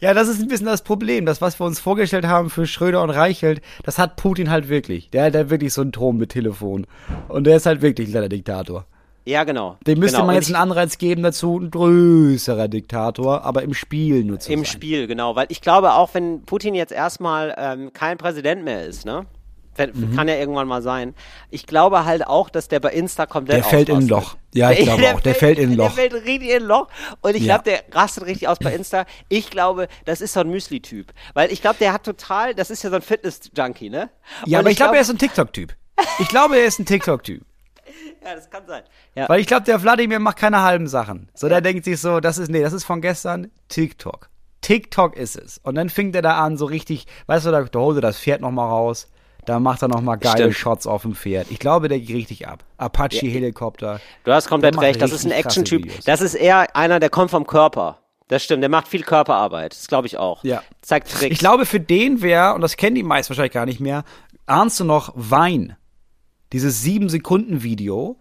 Ja, das ist ein bisschen das Problem. Das, was wir uns vorgestellt haben für Schröder und Reichelt, das hat Putin halt wirklich. Der hat halt wirklich so einen Turm mit Telefon. Und der ist halt wirklich ein kleiner Diktator. Ja, genau. Dem müsste genau. man jetzt einen Anreiz geben dazu, ein größerer Diktator, aber im Spiel nur zu Im sein. Spiel, genau. Weil ich glaube, auch wenn Putin jetzt erstmal ähm, kein Präsident mehr ist, ne? Wenn- Mhm. Kann ja irgendwann mal sein. Ich glaube halt auch, dass der bei Insta komplett Der fällt in ein. Loch. Ja, ich glaube auch. Der fällt in ein Loch. Der fällt richtig in ein Loch. Und ich Ja. glaube, der rastet richtig aus bei Insta. Ich glaube, das ist so ein Müsli-Typ. Weil ich glaube, der hat total, das ist ja so ein Fitness-Junkie, ne? Ja, Und aber ich glaube, glaub- er ist ein TikTok-Typ. Ich glaube, er ist ein TikTok-Typ. Ja, das kann sein. Ja. Weil ich glaube, der Wladimir macht keine halben Sachen. So, der denkt sich so, das ist, nee, das ist von gestern TikTok. TikTok ist es. Und dann fängt er da an, so richtig, weißt du, da, da holt er das Pferd nochmal raus. Da macht er nochmal geile Stimmt. Shots auf dem Pferd. Ich glaube, der geht richtig ab. Apache-Helikopter. Du hast komplett recht, das ist ein Action-Typ. Das ist eher einer, der kommt vom Körper. Das stimmt, der macht viel Körperarbeit. Das glaube ich auch. Ja. Zeigt Tricks. Ich glaube, für den wäre, und das kennen die meisten wahrscheinlich gar nicht mehr, ahnst du noch Wein? Dieses 7-Sekunden-Video.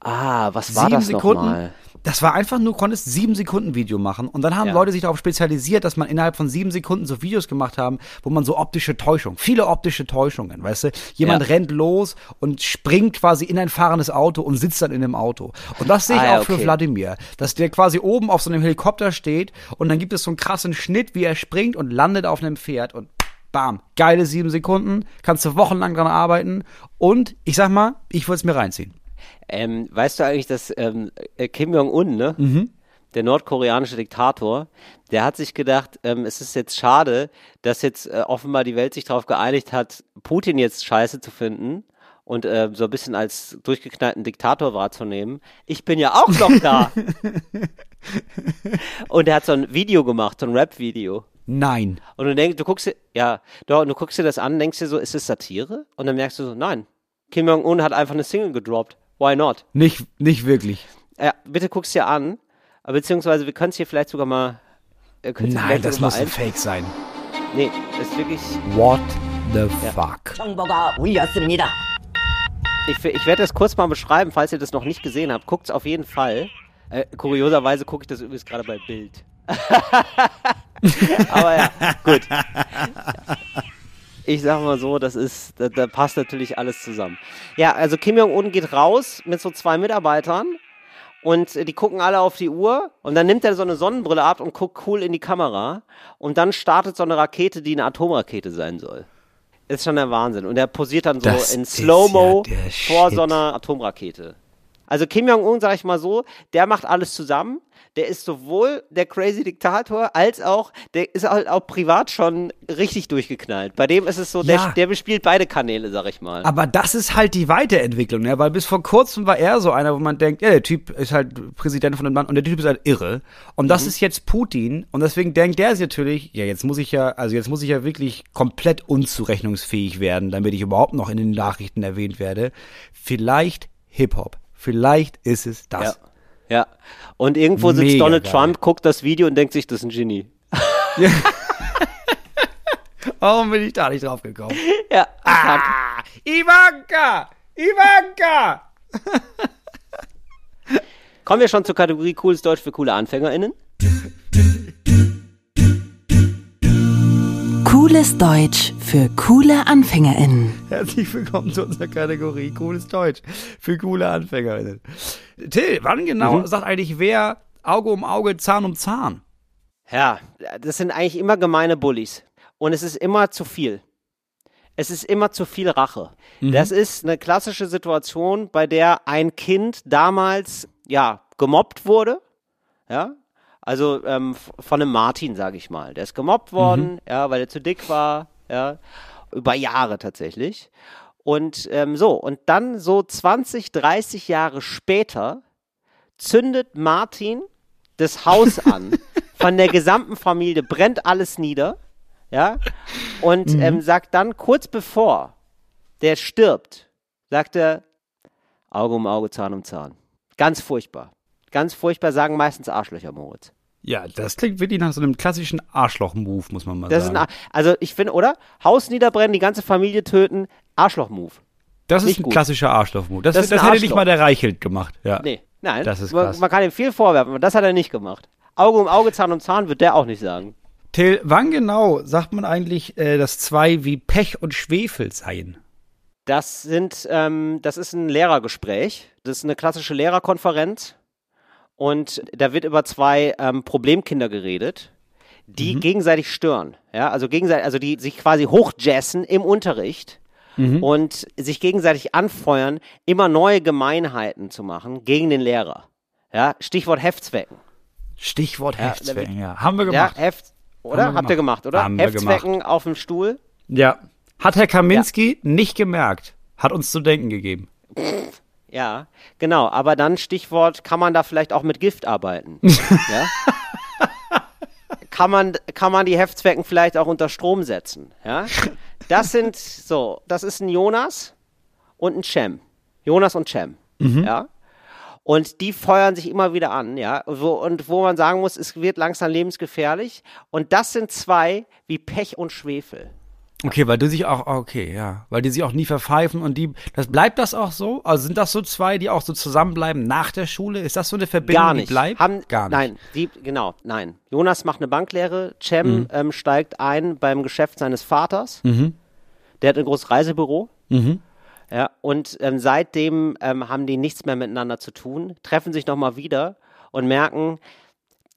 Ah, was war sieben das Sekunden. nochmal? Das war einfach nur, konntest sieben Sekunden Video machen. Und dann haben Ja. Leute sich darauf spezialisiert, dass man innerhalb von sieben Sekunden so Videos gemacht haben, wo man so optische Täuschung, viele optische Täuschungen, weißt du? Jemand Ja. rennt los und springt quasi in ein fahrendes Auto und sitzt dann in dem Auto. Und das sehe ich Ah, auch für okay. Wladimir, dass der quasi oben auf so einem Helikopter steht und dann gibt es so einen krassen Schnitt, wie er springt und landet auf einem Pferd und bam, geile sieben Sekunden, kannst du wochenlang dran arbeiten und ich sag mal, ich würde es mir reinziehen. Ähm, weißt du eigentlich, dass ähm, äh, Kim Jong-un, ne? Mhm. der nordkoreanische Diktator, der hat sich gedacht, ähm, es ist jetzt schade, dass jetzt äh, offenbar die Welt sich darauf geeinigt hat, Putin jetzt scheiße zu finden und äh, so ein bisschen als durchgeknallten Diktator wahrzunehmen. Ich bin ja auch noch da. und er hat so ein Video gemacht, so ein Rap-Video. Nein. Und du denkst, du guckst dir, ja, du, du guckst dir das an, denkst dir so, ist es Satire? Und dann merkst du so, nein. Kim Jong-un hat einfach eine Single gedroppt. Why not? Nicht, nicht wirklich. Ja, bitte guck's dir an. Beziehungsweise wir können es hier vielleicht sogar mal. Äh, Nein, das muss ein Fake sein. Nee, das ist wirklich. What the ja. fuck? Ich, ich werde das kurz mal beschreiben, falls ihr das noch nicht gesehen habt. Guckt's auf jeden Fall. Äh, kurioserweise gucke ich das übrigens gerade bei Bild. Aber ja, gut. Ich sag mal so, das ist, da, da passt natürlich alles zusammen. Ja, also Kim Jong-un geht raus mit so zwei Mitarbeitern und äh, die gucken alle auf die Uhr und dann nimmt er so eine Sonnenbrille ab und guckt cool in die Kamera und dann startet so eine Rakete, die eine Atomrakete sein soll. Ist schon der Wahnsinn. Und er posiert dann so Das in Slow-Mo ja vor Shit. so einer Atomrakete. Also Kim Jong-un, sag ich mal so, der macht alles zusammen. Der ist sowohl der crazy Diktator als auch, der ist halt auch privat schon richtig durchgeknallt. Bei dem ist es so, der, Ja. der bespielt beide Kanäle, sag ich mal. Aber das ist halt die Weiterentwicklung, ne? weil bis vor kurzem war er so einer, wo man denkt, ja, der Typ ist halt Präsident von einem Land und der Typ ist halt irre. Und das Mhm. ist jetzt Putin und deswegen denkt der sich natürlich, ja, jetzt muss ich ja, also jetzt muss ich ja wirklich komplett unzurechnungsfähig werden, damit ich überhaupt noch in den Nachrichten erwähnt werde. Vielleicht Hip-Hop. Vielleicht ist es das. ja. ja. Und irgendwo sitzt Mega Donald geil. Trump, guckt das Video und denkt sich, das ist ein Genie. Warum bin ich da nicht drauf gekommen? Ja. Ah, Ivanka! Ivanka! Kommen wir schon zur Kategorie Cooles Deutsch für coole AnfängerInnen? Cooles Deutsch für coole AnfängerInnen. Herzlich willkommen zu unserer Kategorie Cooles Deutsch für coole AnfängerInnen. Till, wann genau sagt eigentlich wer Auge um Auge, Zahn um Zahn? Ja, das sind eigentlich immer gemeine Bullies. Und es ist immer zu viel. Es ist immer zu viel Rache. Das ist eine klassische Situation, bei der ein Kind damals, ja, gemobbt wurde. Ja. Also ähm, von einem Martin, sage ich mal. Der ist gemobbt worden, ja, weil er zu dick war, ja. Über Jahre tatsächlich. Und ähm, so, und dann so 20, 30 Jahre später zündet Martin das Haus an von der gesamten Familie, brennt alles nieder, ja, und ähm, sagt dann kurz bevor der stirbt, sagt er Auge um Auge, Zahn um Zahn. Ganz furchtbar. Ganz furchtbar sagen meistens Arschlöcher, Moritz. Ja, das klingt wirklich nach so einem klassischen Arschloch-Move, muss man mal Das ist sagen. ein, Ar- also ich finde, oder? Haus niederbrennen, die ganze Familie töten, Arschloch-Move. das ist nicht ein gut. klassischer Arschloch-Move. Das, Das ist das, ein hätte nicht Arschloch. mal der Reichelt gemacht. Ja. Nee, nein. Das ist man, krass. man kann ihm viel vorwerfen, aber das hat er nicht gemacht. Auge um Auge, Zahn um Zahn wird der auch nicht sagen. Till, wann genau sagt man eigentlich, äh, dass zwei wie Pech und Schwefel seien? Das sind, ähm, das ist ein Lehrergespräch. Das ist eine klassische Lehrerkonferenz. Und da wird über zwei ähm, Problemkinder geredet, die gegenseitig stören. Ja, also gegenseitig, also die sich quasi hochjassen im Unterricht und sich gegenseitig anfeuern, immer neue Gemeinheiten zu machen gegen den Lehrer. Ja, Stichwort Heftzwecken. Stichwort Ja, Heftzwecken, ja. Haben wir Ja, gemacht. Heft, oder? Haben Habt ihr gemacht, oder? Haben Heftzwecken auf dem Stuhl. Ja. Hat Herr Kaminski nicht gemerkt. Hat uns zu denken gegeben. Ja, genau. Aber dann Stichwort, kann man da vielleicht auch mit Gift arbeiten? ja? Kann man, kann man die Heftzwecken vielleicht auch unter Strom setzen? Ja? Das sind so, das ist ein Jonas und ein Cem. Jonas und Cem. Ja? Und die feuern sich immer wieder an, ja. Wo, und wo man sagen muss, es wird langsam lebensgefährlich. Und das sind zwei wie Pech und Schwefel. Okay, weil du sich auch, okay, ja, weil die sich auch nie verpfeifen und die, das bleibt das auch so? Also sind das so zwei, die auch so zusammenbleiben nach der Schule? Ist das so eine Verbindung, Gar nicht. die bleibt? Haben, Gar nicht. Nein, die, genau, nein. Jonas macht eine Banklehre, Cem ähm, steigt ein beim Geschäft seines Vaters. Der hat ein großes Reisebüro. Ja, und ähm, seitdem ähm, haben die nichts mehr miteinander zu tun, treffen sich nochmal wieder und merken,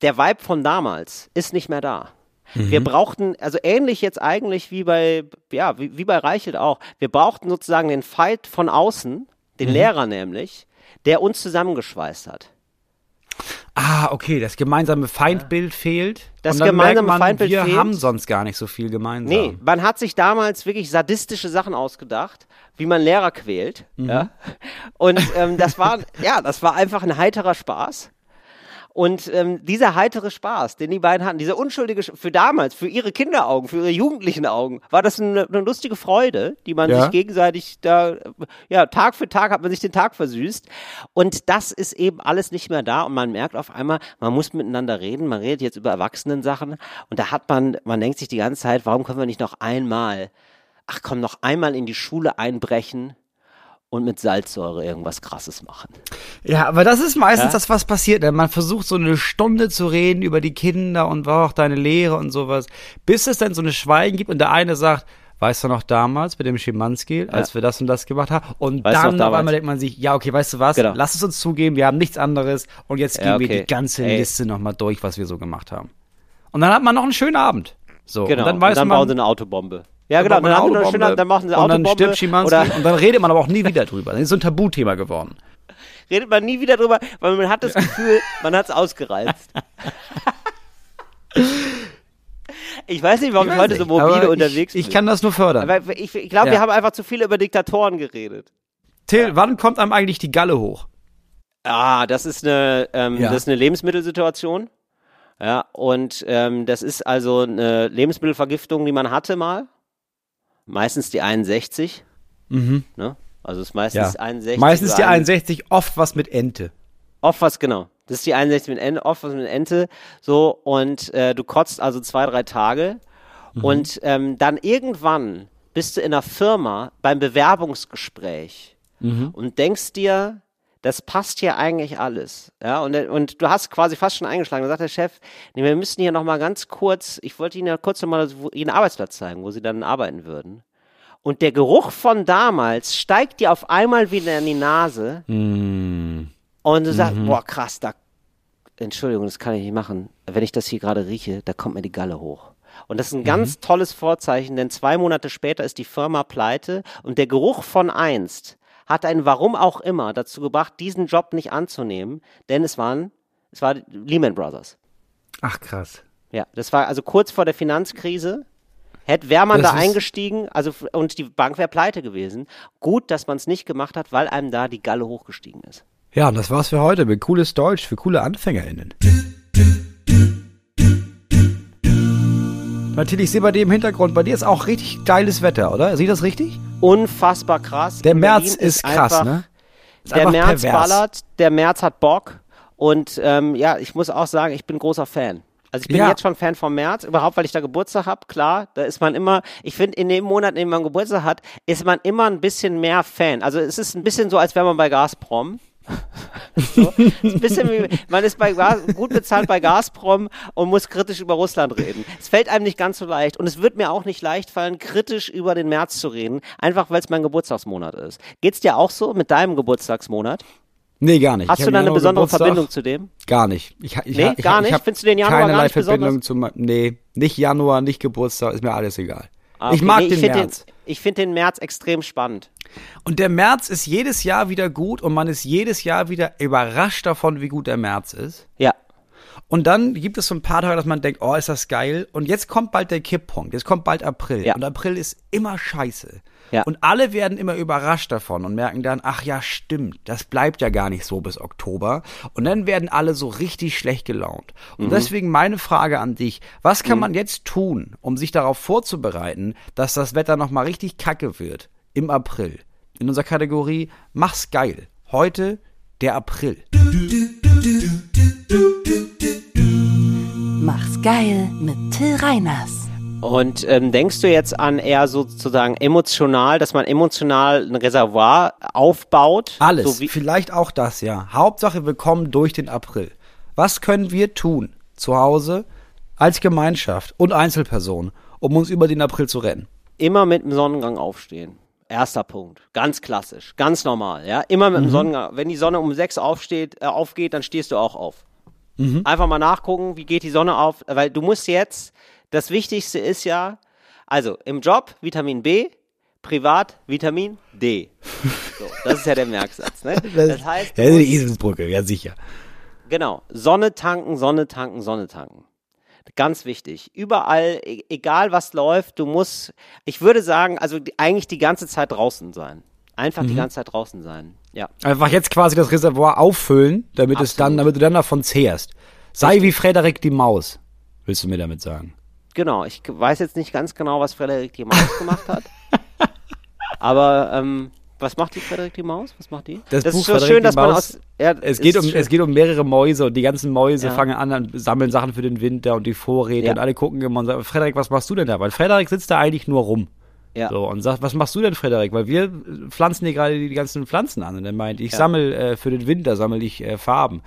der Vibe von damals ist nicht mehr da. Wir brauchten, also ähnlich jetzt eigentlich wie bei, ja, wie, wie bei Reichelt auch, wir brauchten sozusagen den Fight von außen, den Lehrer nämlich, der uns zusammengeschweißt hat. Ah, okay, das gemeinsame Feindbild fehlt. Das gemeinsame man, Feindbild wir fehlt. haben sonst gar nicht so viel gemeinsam. Nee, man hat sich damals wirklich sadistische Sachen ausgedacht, wie man Lehrer quält. Ja? Und ähm, das war, ja, das war einfach ein heiterer Spaß. Und ähm, dieser heitere Spaß, den die beiden hatten, dieser unschuldige, Sch- für damals, für ihre Kinderaugen, für ihre jugendlichen Augen, war das eine, eine lustige Freude, die man Ja. sich gegenseitig da, ja, Tag für Tag hat man sich den Tag versüßt. Und das ist eben alles nicht mehr da und man merkt auf einmal, man muss miteinander reden, man redet jetzt über Erwachsenensachen und da hat man, man denkt sich die ganze Zeit, warum können wir nicht noch einmal, ach komm, noch einmal in die Schule einbrechen und mit Salzsäure irgendwas krasses machen. Ja, aber das ist meistens Ja? das, was passiert. ne? Man versucht so eine Stunde zu reden über die Kinder und war auch deine Lehre und sowas, bis es dann so eine Schweigen gibt und der eine sagt, weißt du noch damals mit dem Schimanski, als wir das und das gemacht haben? Und Weißt dann auf einmal denkt man sich, ja, okay, weißt du was? Genau. Lass es uns zugeben, wir haben nichts anderes und jetzt Ja, gehen wir okay. die ganze Ey. Liste nochmal durch, was wir so gemacht haben. Und dann hat man noch einen schönen Abend. So, Genau. und dann weiß man, bauen sie eine Autobombe. Ja, genau. Dann, haben Autobombe schön, dann machen sie eine und dann Autobombe. stirbt Schimanski oder und dann redet man aber auch nie wieder drüber. Das ist so ein Tabuthema geworden. redet man nie wieder drüber, weil man hat das Gefühl, man hat es ausgereizt. ich weiß nicht, warum ich, weiß heute nicht, so mobile unterwegs ich, bin. ich kann das nur fördern. aber ich, ich glaube, Ja. wir haben einfach zu viel über Diktatoren geredet. Till, wann kommt einem eigentlich die Galle hoch? Ah, das ist eine, ähm, Ja. das ist eine Lebensmittelsituation. Ja, und ähm, das ist also eine Lebensmittelvergiftung, die man hatte mal. Meistens die 61. Mhm. Ne? Also es ist meistens 61. Meistens die ein- 61, oft was mit Ente. Oft was, genau. Das ist die 61 mit Ente, oft was mit Ente. So, und äh, du kotzt also zwei, drei Tage. Und ähm, dann irgendwann bist du in einer Firma beim Bewerbungsgespräch und denkst dir, das passt hier eigentlich alles. Ja, und, und du hast quasi fast schon eingeschlagen. Da sagt der Chef, nee, wir müssen hier nochmal ganz kurz, ich wollte Ihnen ja kurz nochmal Ihren Arbeitsplatz zeigen, wo Sie dann arbeiten würden. Und der Geruch von damals steigt dir auf einmal wieder in die Nase. Und du sagst, boah, krass, da, Entschuldigung, das kann ich nicht machen. Wenn ich das hier gerade rieche, da kommt mir die Galle hoch. Und das ist ein ganz tolles Vorzeichen, denn zwei Monate später ist die Firma pleite und der Geruch von einst hat einen, warum auch immer, dazu gebracht, diesen Job nicht anzunehmen, denn es waren, es war Lehman Brothers. Ach krass. Ja, das war also kurz vor der Finanzkrise. Hätte wäre man Das da eingestiegen, also und die Bank wäre pleite gewesen. Gut, dass man es nicht gemacht hat, weil einem da die Galle hochgestiegen ist. Ja, und das war's für heute mit cooles Deutsch für coole AnfängerInnen. Natürlich, ich sehe bei dir im Hintergrund, bei dir ist auch richtig geiles Wetter, oder? Sieht das richtig? Unfassbar krass. Der März ist krass, einfach, ne? Ist Der März pervers. ballert, der März hat Bock und ähm, ja, ich muss auch sagen, ich bin großer Fan. Also ich bin Ja. jetzt schon Fan vom März, überhaupt weil ich da Geburtstag habe, klar, da ist man immer, ich finde in dem Monat, in dem man Geburtstag hat, ist man immer ein bisschen mehr Fan. Also es ist ein bisschen so, als wäre man bei Gazprom. so. ist ein bisschen wie, man ist bei gut bezahlt bei Gazprom und muss kritisch über Russland reden. Es fällt einem nicht ganz so leicht und es wird mir auch nicht leicht fallen, kritisch über den März zu reden, einfach weil es mein Geburtstagsmonat ist. Geht's dir auch so mit deinem Geburtstagsmonat? Nee, gar nicht. Hast Ich du da eine besondere Geburtstag. Verbindung zu dem? Gar nicht. Ich, ich, Nee, ich, gar ich nicht? Findest du den Januar gar keinerlei nicht Verbindung zu me- Nee, nicht Januar, nicht Geburtstag, ist mir alles egal. Ah, Ich okay. mag Nee, den März. Den, ich finde den März extrem spannend. Und der März ist jedes Jahr wieder gut und man ist jedes Jahr wieder überrascht davon, wie gut der März ist. Ja. Und dann gibt es so ein paar Tage, dass man denkt, oh, ist das geil. Und jetzt kommt bald der Kipppunkt. Jetzt kommt bald April. Ja. Und April ist immer scheiße. Ja. Und alle werden immer überrascht davon und merken dann, ach ja, stimmt, das bleibt ja gar nicht so bis Oktober. Und dann werden alle so richtig schlecht gelaunt. Und Mhm. deswegen meine Frage an dich, was kann man jetzt tun, um sich darauf vorzubereiten, dass das Wetter nochmal richtig kacke wird im April? In unserer Kategorie Mach's geil. Heute der April. Mach's geil mit Till Reiners. Und ähm, denkst du jetzt an eher sozusagen emotional, dass man emotional ein Reservoir aufbaut? Alles. So wie, Vielleicht auch das, ja. Hauptsache, wir kommen durch den April. Was können wir tun zu Hause als Gemeinschaft und Einzelperson, um uns über den April zu retten? immer mit dem Sonnengang aufstehen. Erster Punkt. Ganz klassisch. Ganz normal. Ja, immer mit dem Sonnengang. Wenn die Sonne um sechs aufsteht, äh, aufgeht, dann stehst du auch auf. Einfach mal nachgucken, wie geht die Sonne auf, weil du musst jetzt, das Wichtigste ist ja, also im Job Vitamin B, privat Vitamin D. So, das ist ja der Merksatz. Ne? Das heißt, ja, die Eselsbrücke, ja sicher. Genau. Sonne tanken, Sonne tanken, Sonne tanken. Ganz wichtig. Überall, e- egal was läuft, du musst, ich würde sagen, also eigentlich die ganze Zeit draußen sein. Einfach die ganze Zeit draußen sein. Ja. Einfach jetzt quasi das Reservoir auffüllen, damit es dann, Absolut. damit du dann davon zehrst. Sei wie Frederik die Maus, willst du mir damit sagen? Genau. Ich weiß jetzt nicht ganz genau, was Frederik die Maus gemacht hat. Aber, ähm, was macht die Frederik die Maus? Was macht die? Das Buch ist so Frederik schön, dass man Maus, aus, ja, Es geht, um, schön. es geht um mehrere Mäuse und die ganzen Mäuse Ja. fangen an, und sammeln Sachen für den Winter und die Vorräte Ja. und alle gucken immer und sagen, Frederik, was machst du denn da? Weil Frederik sitzt da eigentlich nur rum. Ja. So, und sagt, was machst du denn, Frederik? Weil wir pflanzen hier gerade die, ganzen Pflanzen an. Und er meint, ich Ja. sammel äh, für den Winter, sammel ich äh, Farben.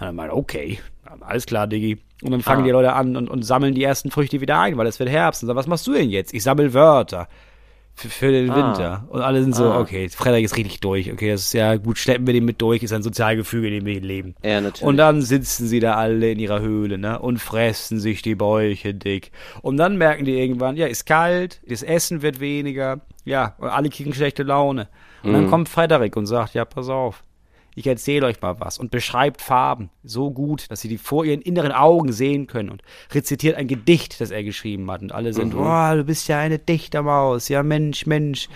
Und er meint, okay, alles klar, Diggi. Und dann fangen Ah. die Leute an und, und sammeln die ersten Früchte wieder ein, weil es wird Herbst. Und sagen, was machst du denn jetzt? Ich sammel Wörter. Für, für den Ah. Winter. Und alle sind so, Ah. okay, Frederik ist richtig durch. Okay, das ist ja gut, schleppen wir den mit durch, ist ein Sozialgefüge, in dem wir leben. Ja, natürlich. Und dann sitzen sie da alle in ihrer Höhle, ne? Und fressen sich die Bäuche dick. Und dann merken die irgendwann, ja, ist kalt, das Essen wird weniger, ja, und alle kriegen schlechte Laune. Und Mhm. dann kommt Frederik und sagt, ja, pass auf. Ich erzähle euch mal was und beschreibt Farben so gut, dass sie die vor ihren inneren Augen sehen können und rezitiert ein Gedicht, das er geschrieben hat. Und alle sind, wow, du bist ja eine Dichtermaus. Ja, Mensch, Mensch.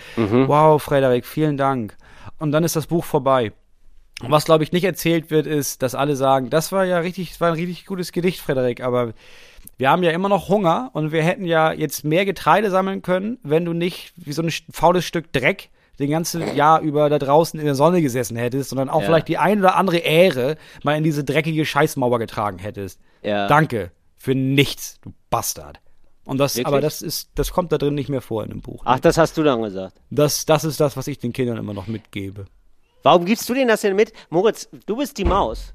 Wow, Frederik, vielen Dank. Und dann ist das Buch vorbei. Und was, glaube ich, nicht erzählt wird, ist, dass alle sagen, das war ja richtig, das war ein richtig gutes Gedicht, Frederik, aber wir haben ja immer noch Hunger und wir hätten ja jetzt mehr Getreide sammeln können, wenn du nicht wie so ein faules Stück Dreck den ganzen Jahr über da draußen in der Sonne gesessen hättest, sondern auch Ja. vielleicht die ein oder andere Ähre mal in diese dreckige Scheißmauer getragen hättest. Ja. Danke für nichts, du Bastard. Und das, Wirklich? aber das ist, das kommt da drin nicht mehr vor in dem Buch. Ach, das hast du dann gesagt. Das, das ist das, was ich den Kindern immer noch mitgebe. Warum gibst du denen das denn mit? Moritz, du bist die Maus.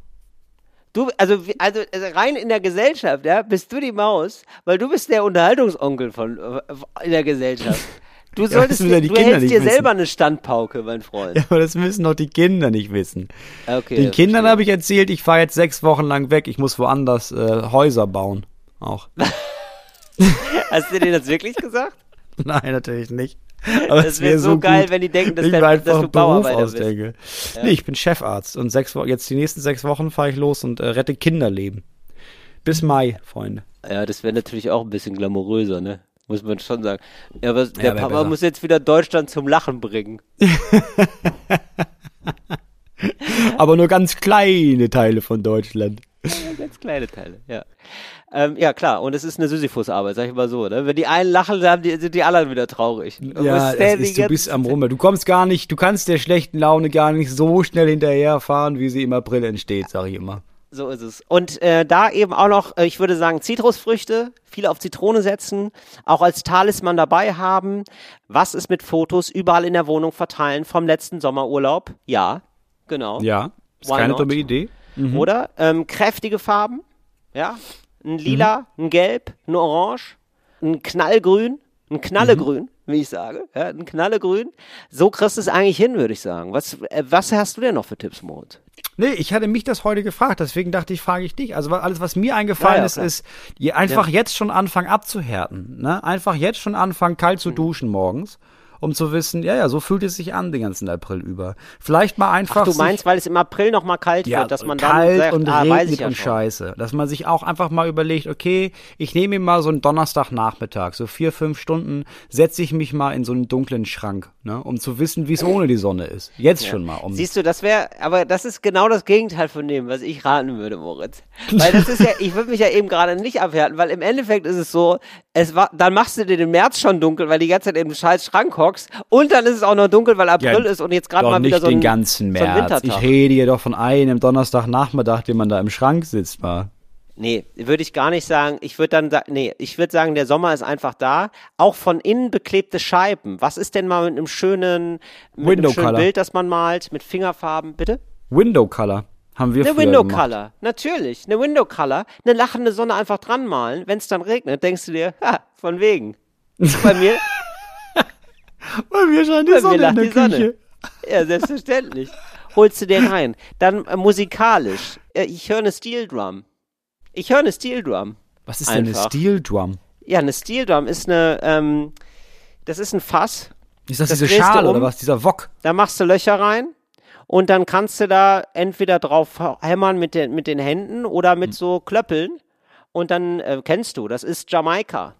Du, also, also, also rein in der Gesellschaft, ja, bist du die Maus, weil du bist der Unterhaltungsonkel von äh, in der Gesellschaft. Du solltest, ja die du Kinder hältst dir wissen. selber eine Standpauke, mein Freund. Ja, aber das müssen doch die Kinder nicht wissen. Okay, Den Kindern habe ich erzählt, ich fahre jetzt sechs Wochen lang weg, ich muss woanders äh, Häuser bauen. Auch. Hast du denen das wirklich gesagt? Nein, natürlich nicht. Aber Das wäre wär so geil, gut, wenn die denken, dass, ich der, einfach dass du Beruf ausdenke. Nee, ich bin Chefarzt und sechs Wochen, jetzt die nächsten sechs Wochen fahre ich los und äh, rette Kinderleben. Bis Mai, Freunde. Ja, das wäre natürlich auch ein bisschen glamouröser, ne? Muss man schon sagen. Ja, aber der wär Papa besser. muss jetzt wieder Deutschland zum Lachen bringen. Aber nur ganz kleine Teile von Deutschland. Ganz kleine Teile, ja. Ähm, ja, klar, und es ist eine Sisyphus-Arbeit, sag ich mal so, ne? Wenn die einen lachen, dann haben die, sind die anderen wieder traurig. Du Ja, ist, du bist am Rummel. Du kommst gar nicht, du kannst der schlechten Laune gar nicht so schnell hinterherfahren, wie sie im April entsteht, sag ich immer. So ist es. Und äh, da eben auch noch, äh, ich würde sagen, Zitrusfrüchte, viel auf Zitrone setzen, auch als Talisman dabei haben. Was ist mit Fotos überall in der Wohnung verteilen vom letzten Sommerurlaub? Ja, genau. Ja, ist Why keine not? dumme Idee. Oder? Ähm, kräftige Farben, ja. Ein Lila, ein Gelb, ein Orange, ein Knallgrün, ein Knallegrün, wie ich sage, ja, ein Knallegrün. So kriegst du es eigentlich hin, würde ich sagen. Was, äh, was hast du denn noch für Tipps, Moritz? Nee, ich hatte mich das heute gefragt, deswegen dachte ich, frage ich dich. Also alles, was mir eingefallen Ja, ja, ist, ist, einfach jetzt schon anfangen abzuhärten. Ne? Einfach jetzt schon anfangen, kalt zu duschen morgens, um zu wissen, ja, ja, so fühlt es sich an den ganzen April über. Vielleicht mal einfach. Ach, du meinst, weil es im April noch mal kalt ja, wird, dass man dann kalt sagt, und ah, regnet ja und schon. scheiße. Dass man sich auch einfach mal überlegt, okay, ich nehme mir mal so einen Donnerstagnachmittag, so vier, fünf Stunden, setze ich mich mal in so einen dunklen Schrank, ne, um zu wissen, wie es ohne die Sonne ist. Jetzt schon mal. Um Siehst du, das wäre, aber das ist genau das Gegenteil von dem, was ich raten würde, Moritz. Weil das ist ja, ich würde mich ja eben gerade nicht abhärten, weil im Endeffekt ist es so, es war, dann machst du dir den März schon dunkel, weil die ganze Zeit im scheiß Schrank hockst und dann ist es auch noch dunkel, weil April Ja, ist und jetzt gerade mal wieder so ein, den ganzen so ein März. Wintertag. ich rede hier doch von einem Donnerstagnachmittag, den man da im Schrank sitzt mal. Nee, würde ich gar nicht sagen. Ich würde dann sagen, nee, ich würde sagen, der Sommer ist einfach da. Auch von innen beklebte Scheiben. Was ist denn mal mit einem schönen, mit einem schönen Color. Bild, das man malt, mit Fingerfarben, bitte? Window Color haben wir Eine Window gemacht. Color, natürlich. Eine Window Color, eine lachende Sonne einfach dran malen. Wenn es dann regnet, denkst du dir, ha, von wegen. Bei mir, Bei mir scheint die Bei mir Sonne in lacht der die Sonne. Küche. ja, selbstverständlich. Holst du den rein. Dann äh, musikalisch. Äh, ich höre eine Steel Drum. Ich höre eine Steel Drum. Was ist denn eine Einfach. Steel Drum? Ja, eine Steel Drum ist eine, ähm, das ist ein Fass. Ist das, Das diese Schale um. oder was? Dieser Wok? Da machst du Löcher rein und dann kannst du da entweder drauf hämmern mit den, mit den Händen oder mit so Klöppeln. Und dann äh, kennst du, das ist Jamaika.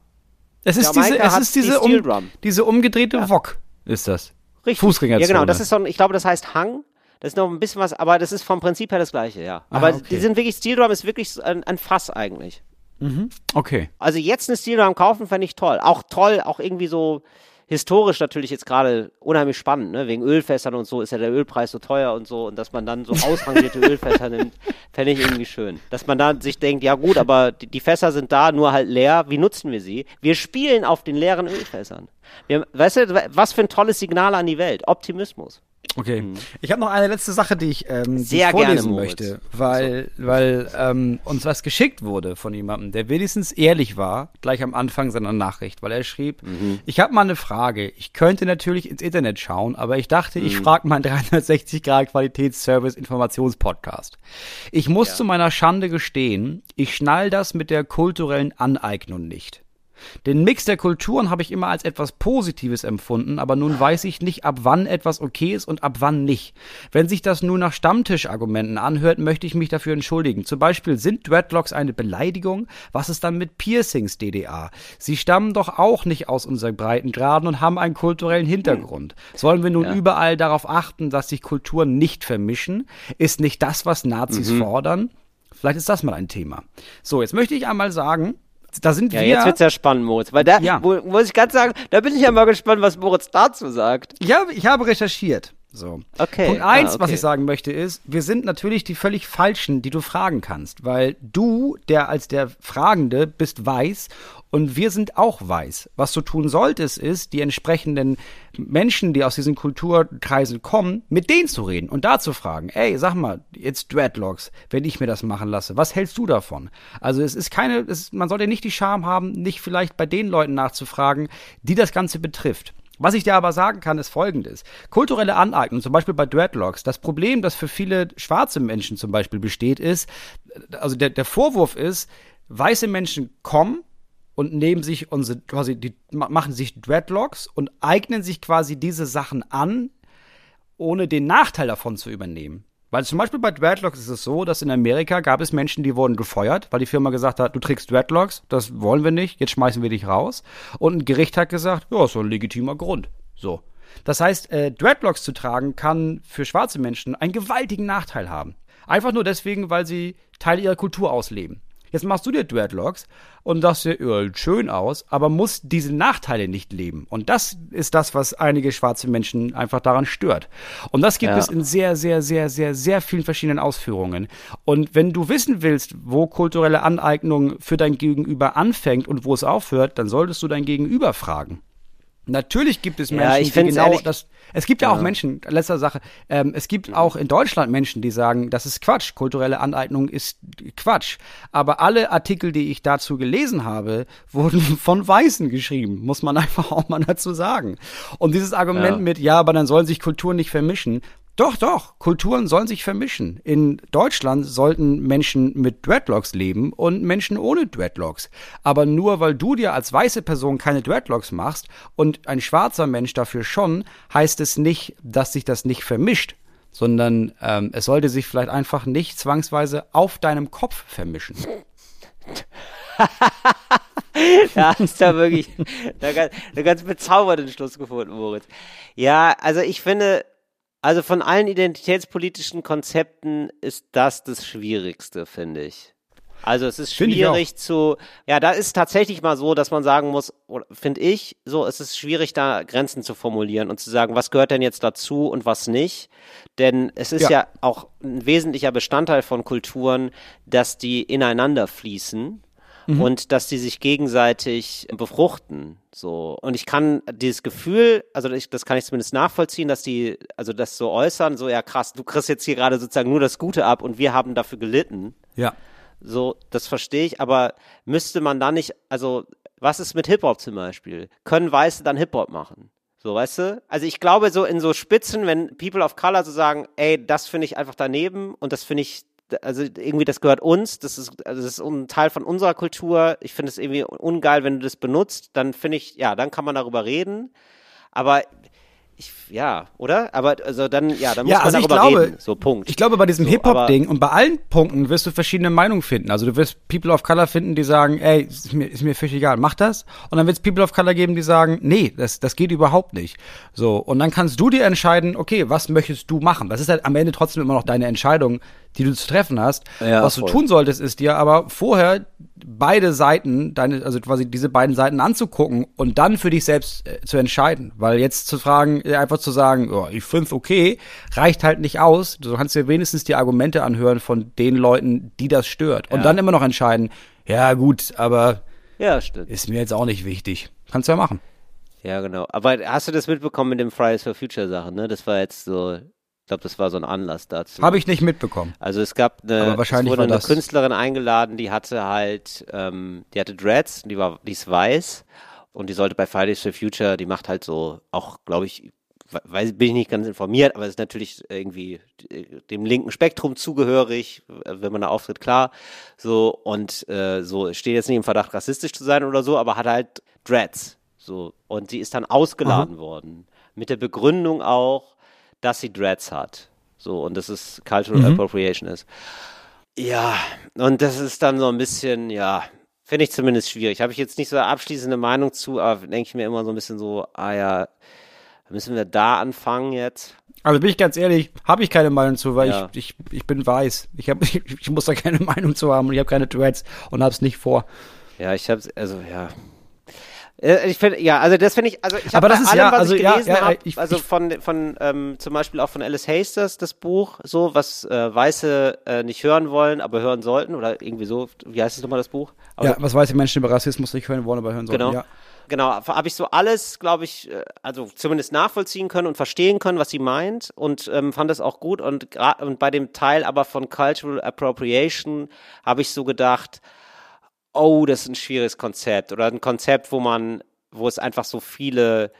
Es ist Jamaika diese, es ist die diese, Steel um, diese umgedrehte Wok, ist das. Richtig. Fußgängerzone. Ja, genau. Das ist so ein, ich glaube, das heißt Hang. Das ist noch ein bisschen was, aber das ist vom Prinzip her das gleiche, ja. Aber Ah, okay. die sind wirklich, Steel Drum ist wirklich ein, ein Fass eigentlich. Okay. Also jetzt eine Steel Drum kaufen, fände ich toll. Auch toll, auch irgendwie so historisch natürlich jetzt gerade unheimlich spannend, ne? Wegen Ölfässern und so ist ja der Ölpreis so teuer und so und dass man dann so ausrangierte Ölfässer nimmt, fände ich irgendwie schön. Dass man dann sich denkt, ja gut, aber die, die Fässer sind da, nur halt leer. Wie nutzen wir sie? Wir spielen auf den leeren Ölfässern. Wir, weißt du, was für ein tolles Signal an die Welt? Optimismus. Okay. Ich habe noch eine letzte Sache, die ich, ähm, die Sehr gerne, vorlesen Moritz. möchte, weil, weil ähm, uns was geschickt wurde von jemandem, der wenigstens ehrlich war, gleich am Anfang seiner Nachricht, weil er schrieb, ich habe mal eine Frage. Ich könnte natürlich ins Internet schauen, aber ich dachte, ich frage meinen 360 Grad Qualitätsservice Informationspodcast. Ich muss zu meiner Schande gestehen, ich schnall das mit der kulturellen Aneignung nicht. Den Mix der Kulturen habe ich immer als etwas Positives empfunden, aber nun weiß ich nicht, ab wann etwas okay ist und ab wann nicht. Wenn sich das nur nach Stammtischargumenten anhört, möchte ich mich dafür entschuldigen. Zum Beispiel sind Dreadlocks eine Beleidigung? Was ist dann mit Piercings, DDA? Sie stammen doch auch nicht aus unseren Breitengraden und haben einen kulturellen Hintergrund. Sollen wir nun überall darauf achten, dass sich Kulturen nicht vermischen? Ist nicht das, was Nazis fordern? Vielleicht ist das mal ein Thema. So, jetzt möchte ich einmal sagen, da sind Ja, wir. jetzt wird's ja spannend, Moritz. Weil da, Ja. wo, muss ich ganz sagen, da bin ich ja mal gespannt, was Moritz dazu sagt. Ich habe, ich habe recherchiert. So. Okay, Punkt eins, ah, was okay. ich sagen möchte, ist, wir sind natürlich die völlig falschen, die du fragen kannst, weil du, der als der Fragende bist weiß und wir sind auch weiß. Was du tun solltest, ist, die entsprechenden Menschen, die aus diesen Kulturkreisen kommen, mit denen zu reden und da zu fragen, ey, sag mal, jetzt Dreadlocks, wenn ich mir das machen lasse, was hältst du davon? Also es ist keine, es, man sollte nicht die Scham haben, nicht vielleicht bei den Leuten nachzufragen, die das Ganze betrifft. Was ich dir aber sagen kann, ist folgendes. Kulturelle Aneignung, zum Beispiel bei Dreadlocks, das Problem, das für viele schwarze Menschen zum Beispiel besteht, ist, also der, der Vorwurf ist, weiße Menschen kommen und nehmen sich unsere, quasi, die ma- machen sich Dreadlocks und eignen sich quasi diese Sachen an, ohne den Nachteil davon zu übernehmen. Weil zum Beispiel bei Dreadlocks ist es so, dass in Amerika gab es Menschen, die wurden gefeuert, weil die Firma gesagt hat, du trägst Dreadlocks, das wollen wir nicht, jetzt schmeißen wir dich raus. Und ein Gericht hat gesagt, ja, ist so ein legitimer Grund. So. Das heißt, äh, Dreadlocks zu tragen kann für schwarze Menschen einen gewaltigen Nachteil haben. Einfach nur deswegen, weil sie Teil ihrer Kultur ausleben. Jetzt machst du dir Dreadlocks und sagst dir, sieht schön aus, aber musst diese Nachteile nicht leben. Und das ist das, was einige schwarze Menschen einfach daran stört. Und das gibt Ja. es in sehr, sehr, sehr, sehr, sehr vielen verschiedenen Ausführungen. Und wenn du wissen willst, wo kulturelle Aneignung für dein Gegenüber anfängt und wo es aufhört, dann solltest du dein Gegenüber fragen. Natürlich gibt es Ja, Menschen, ich die genau das. Es gibt ja, auch Menschen, letzter Sache, ähm, es gibt auch in Deutschland Menschen, die sagen, das ist Quatsch, kulturelle Aneignung ist Quatsch. Aber alle Artikel, die ich dazu gelesen habe, wurden von Weißen geschrieben, muss man einfach auch mal dazu sagen. Und dieses Argument Ja. mit, ja, aber dann sollen sich Kulturen nicht vermischen. Doch, doch, Kulturen sollen sich vermischen. In Deutschland sollten Menschen mit Dreadlocks leben und Menschen ohne Dreadlocks. Aber nur weil du dir als weiße Person keine Dreadlocks machst und ein schwarzer Mensch dafür schon, heißt es nicht, dass sich das nicht vermischt, sondern ähm, es sollte sich vielleicht einfach nicht zwangsweise auf deinem Kopf vermischen. Da hast du wirklich da ganz, einen ganz bezaubernden Schluss gefunden, Moritz. Ja, also ich finde, also von allen identitätspolitischen Konzepten ist das das Schwierigste, finde ich. Also es ist schwierig zu, ja, da ist tatsächlich mal so, dass man sagen muss, finde ich, so, es ist schwierig, da Grenzen zu formulieren und zu sagen, was gehört denn jetzt dazu und was nicht. Denn es ist ja, Ja. auch ein wesentlicher Bestandteil von Kulturen, dass die ineinander fließen. Und dass die sich gegenseitig befruchten, so. Und ich kann dieses Gefühl, also ich, das kann ich zumindest nachvollziehen, dass die, also das so äußern, so ja krass, du kriegst jetzt hier gerade sozusagen nur das Gute ab und wir haben dafür gelitten. Ja. So, das verstehe ich, aber müsste man da nicht, also, was ist mit Hip-Hop zum Beispiel? Können Weiße dann Hip-Hop machen? So, weißt du? Also ich glaube, so in so Spitzen, wenn People of Color so sagen, ey, das finde ich einfach daneben und das finde ich, also irgendwie, das gehört uns, das ist, also das ist ein Teil von unserer Kultur. Ich finde es irgendwie ungeil, wenn du das benutzt, dann finde ich, ja, dann kann man darüber reden. Aber ich, ja, oder? Aber also dann, ja, dann muss Ja, man also darüber glaube, reden. So, Punkt. Ich glaube, bei diesem So, Hip-Hop-Ding und bei allen Punkten wirst du verschiedene Meinungen finden. Also du wirst People of Color finden, die sagen, ey, ist mir, ist mir völlig egal, mach das. Und dann wird es People of Color geben, die sagen, nee, das, das geht überhaupt nicht. So, und dann kannst du dir entscheiden, okay, was möchtest du machen? Das ist halt am Ende trotzdem immer noch deine Entscheidung, die du zu treffen hast. Ja, was du voll. tun solltest, ist dir aber vorher beide Seiten, deine, also quasi diese beiden Seiten anzugucken und dann für dich selbst äh, zu entscheiden. Weil jetzt zu fragen, äh, einfach zu sagen, oh, ich find's okay, reicht halt nicht aus. Du kannst dir wenigstens die Argumente anhören von den Leuten, die das stört. Und dann immer noch entscheiden, ja gut, aber ja, ist mir jetzt auch nicht wichtig. Kannst du ja machen. Ja, genau. Aber hast du das mitbekommen mit dem Fridays for Future Sachen, ne? Das war jetzt so, ich glaube, das war so ein Anlass dazu. Habe ich nicht mitbekommen. Also es gab eine, Aber wahrscheinlich es wurde eine Künstlerin eingeladen, die hatte halt, ähm, die hatte Dreads, die war, die ist weiß und die sollte bei Fridays for Future, die macht halt so, auch glaube ich, we- weiß, bin ich nicht ganz informiert, aber ist natürlich irgendwie äh, dem linken Spektrum zugehörig, wenn man da auftritt, klar. So und äh, so steht jetzt nicht im Verdacht, rassistisch zu sein oder so, aber hat halt Dreads. So und sie ist dann ausgeladen worden mit der Begründung auch, dass sie Dreads hat. So, und dass es Cultural Appropriation ist. Ja, und das ist dann so ein bisschen, ja, finde ich zumindest schwierig. Habe ich jetzt nicht so eine abschließende Meinung zu, aber denke ich mir immer so ein bisschen so, ah ja, müssen wir da anfangen jetzt? Also bin ich ganz ehrlich, habe ich keine Meinung zu, weil Ja. ich, ich, ich bin weiß. Ich, hab, ich, ich muss da keine Meinung zu haben und ich habe keine Dreads und hab's nicht vor. Ja, ich habe also ja. Äh, Ich finde, ja, also das finde ich, also ich habe bei allem, ja, was also ich ja, gelesen ja, habe, ich- also von, von ähm, zum Beispiel auch von Alice Hasters, das Buch, so, was äh, Weiße äh, nicht hören wollen, aber hören sollten, oder irgendwie so, wie heißt es nochmal, das Buch? Aber Ja, was weiß die Menschen über Rassismus nicht hören wollen, aber hören sollen. Genau. Ja. Genau, habe ich so alles, glaube ich, äh, also zumindest nachvollziehen können und verstehen können, was sie meint und ähm, fand das auch gut und, und bei dem Teil aber von Cultural Appropriation habe ich so gedacht, oh, das ist ein schwieriges Konzept oder ein Konzept, wo man, wo es einfach so viele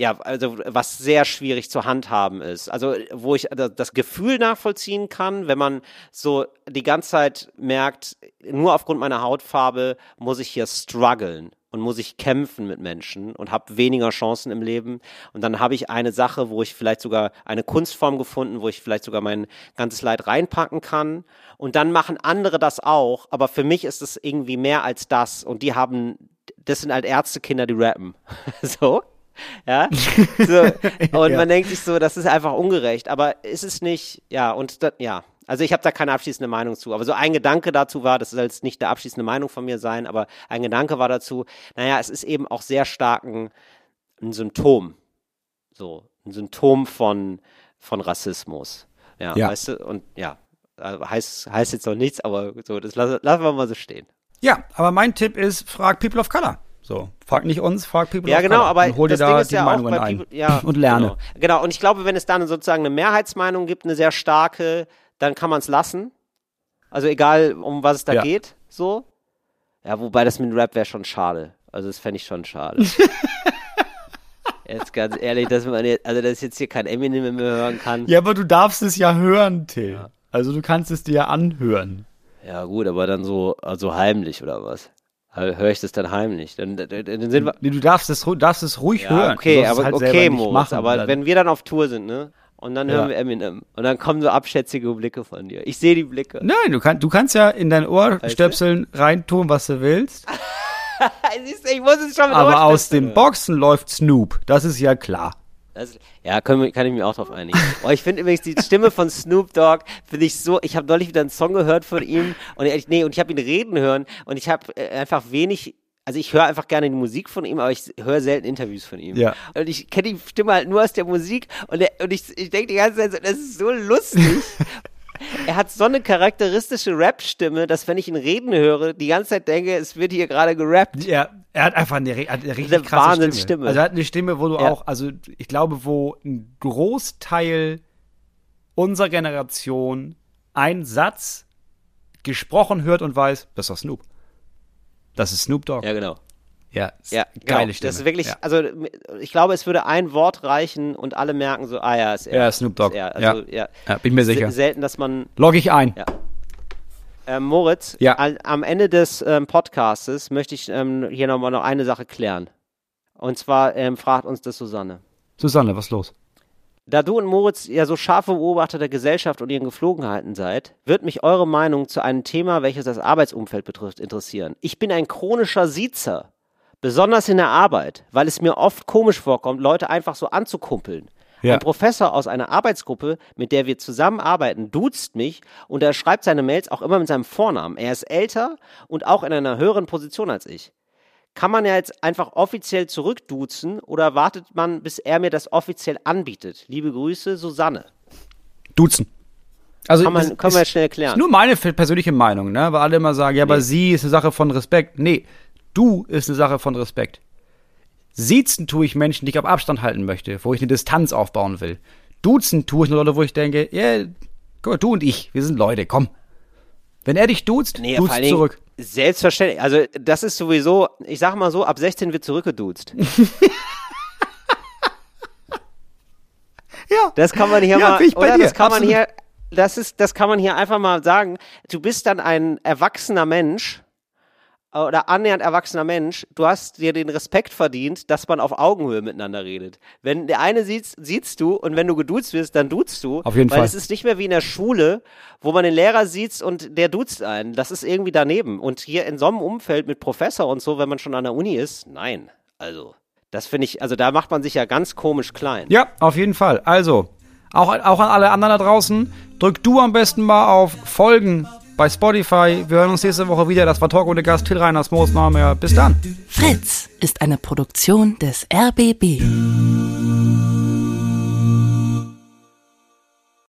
ja, also was sehr schwierig zu handhaben ist. Also wo ich da- das Gefühl nachvollziehen kann, wenn man so die ganze Zeit merkt, nur aufgrund meiner Hautfarbe muss ich hier strugglen und muss ich kämpfen mit Menschen und habe weniger Chancen im Leben. Und dann habe ich eine Sache, wo ich vielleicht sogar eine Kunstform gefunden, wo ich vielleicht sogar mein ganzes Leid reinpacken kann. Und dann machen andere das auch. Aber für mich ist es irgendwie mehr als das. Und die haben, das sind halt Ärztekinder, die rappen. so. Ja, so. und Ja. man denkt sich so, das ist einfach ungerecht, aber ist es nicht, ja, und da, ja, also ich habe da keine abschließende Meinung zu, aber so ein Gedanke dazu war, das soll jetzt nicht eine abschließende Meinung von mir sein, aber ein Gedanke war dazu, naja, es ist eben auch sehr stark ein, ein Symptom, so, ein Symptom von, von Rassismus, ja, Ja. weißt du, und ja, heißt, heißt jetzt noch nichts, aber so, das lassen, lassen wir mal so stehen. ja, aber mein Tipp ist, frag People of Color. So, frag nicht uns, frag People Ja, of genau, Color. aber und hol dir das da Ding ist die ja auch Meinungen ein. People, ja, und lerne. Genau. genau, und ich glaube, wenn es dann sozusagen eine Mehrheitsmeinung gibt, eine sehr starke, dann kann man es lassen. Also egal, um was es da Ja. geht, so. Ja, wobei das mit dem Rap wäre schon schade. Also das fände ich schon schade. jetzt ganz ehrlich, dass man jetzt, also dass jetzt hier kein Eminem mehr hören kann. Ja, aber du darfst es ja hören, Till. Also du kannst es dir ja anhören. Ja gut, aber dann so, also heimlich oder was? Höre ich das dann heimlich? Dann, dann, dann sind wir, Nee, du darfst es, darfst es ruhig Ja, hören. Okay, aber halt okay, Moritz, aber dann- wenn wir dann auf Tour sind, ne? Und dann hören Ja. wir Eminem. Und dann kommen so abschätzige Blicke von dir. Ich sehe die Blicke. Nein, du, kann, du kannst ja in dein Ohrstöpseln reintun, was du willst. Siehst du, ich muss es schon mit Aber aus den Boxen läuft Snoop. Das ist ja klar. Das, ja, können kann ich mich auch drauf einigen. Oh, ich finde übrigens die Stimme von Snoop Dogg, finde ich so, ich habe neulich wieder einen Song gehört von ihm und ich, nee, und ich habe ihn reden hören und ich habe äh, einfach wenig also ich höre einfach gerne die Musik von ihm, aber ich höre selten Interviews von ihm. Ja. Und ich kenne die Stimme halt nur aus der Musik und, der, und ich, ich denke die ganze Zeit, so, das ist so lustig. er hat so eine charakteristische Rap-Stimme, dass wenn ich ihn reden höre, die ganze Zeit denke, es wird hier gerade gerappt. Ja, er hat einfach eine, eine richtig Eine krasse Stimme. Wahnsinnsstimme. Also er hat eine Stimme, wo du Ja. auch, also ich glaube, wo ein Großteil unserer Generation einen Satz gesprochen hört und weiß, das ist doch Snoop. Das ist Snoop Dogg. Ja, genau. Ja, Ja, geile genau. Stimme. Das ist wirklich, Ja. also ich glaube, es würde ein Wort reichen und alle merken so, ah ja, ist er. Ja, Snoop Dogg. Er. Also, ja. Ja, bin mir sicher. Se- Selten, dass man Log ich ein. Ja. Ähm, Moritz, Ja. am Ende des ähm, Podcastes möchte ich ähm, hier nochmal noch eine Sache klären. Und zwar ähm, fragt uns das Susanne. Susanne, was ist los? Da du und Moritz ja so scharfe Beobachter der Gesellschaft und ihren Geflogenheiten seid, wird mich eure Meinung zu einem Thema, welches das Arbeitsumfeld betrifft, interessieren. Ich bin ein chronischer Siezer, besonders in der Arbeit, weil es mir oft komisch vorkommt, Leute einfach so anzukumpeln. Ja. Ein Professor aus einer Arbeitsgruppe, mit der wir zusammenarbeiten, duzt mich und er schreibt seine Mails auch immer mit seinem Vornamen. Er ist älter und auch in einer höheren Position als ich. Kann man ja jetzt einfach offiziell zurückduzen oder wartet man, bis er mir das offiziell anbietet? Liebe Grüße, Susanne. Duzen. Also Kann man- können wir ist- jetzt schnell erklären. Ist nur meine persönliche Meinung, ne? Weil alle immer sagen, ja, aber Nee. sie ist eine Sache von Respekt. Nee, du ist eine Sache von Respekt. Siezen tue ich Menschen, die ich auf Abstand halten möchte, wo ich eine Distanz aufbauen will. Duzen tue ich nur Leute, wo ich denke, ja, guck mal, du und ich, wir sind Leute, komm. Wenn er dich duzt, Nee, duzt zurück. Selbstverständlich. Also, das ist sowieso, ich sag mal so, ab 16 wird zurückgeduzt. Ja. Das kann man hier Ja, mal, bin ich bei oder? dir, Das kann man absolut. hier, das ist, das kann man hier einfach mal sagen. Du bist dann ein erwachsener Mensch oder annähernd erwachsener Mensch. Du hast dir den Respekt verdient, dass man auf Augenhöhe miteinander redet. Wenn der eine sieht, siehst du und wenn du geduzt wirst, dann duzt du. Auf jeden weil Fall. es ist nicht mehr wie in der Schule, wo man den Lehrer sieht und der duzt einen. Das ist irgendwie daneben. Und hier in so einem Umfeld mit Professor und so, wenn man schon an der Uni ist, nein. Also, das finde ich, also da macht man sich ja ganz komisch klein. Ja, auf jeden Fall. Also, auch, auch an alle anderen da draußen, drück du am besten mal auf Folgen bei Spotify. Wir hören uns nächste Woche wieder. Das war Talk ohne Gast, Till Reiners, Moos. Bis dann. Fritz ist eine Produktion des RBB.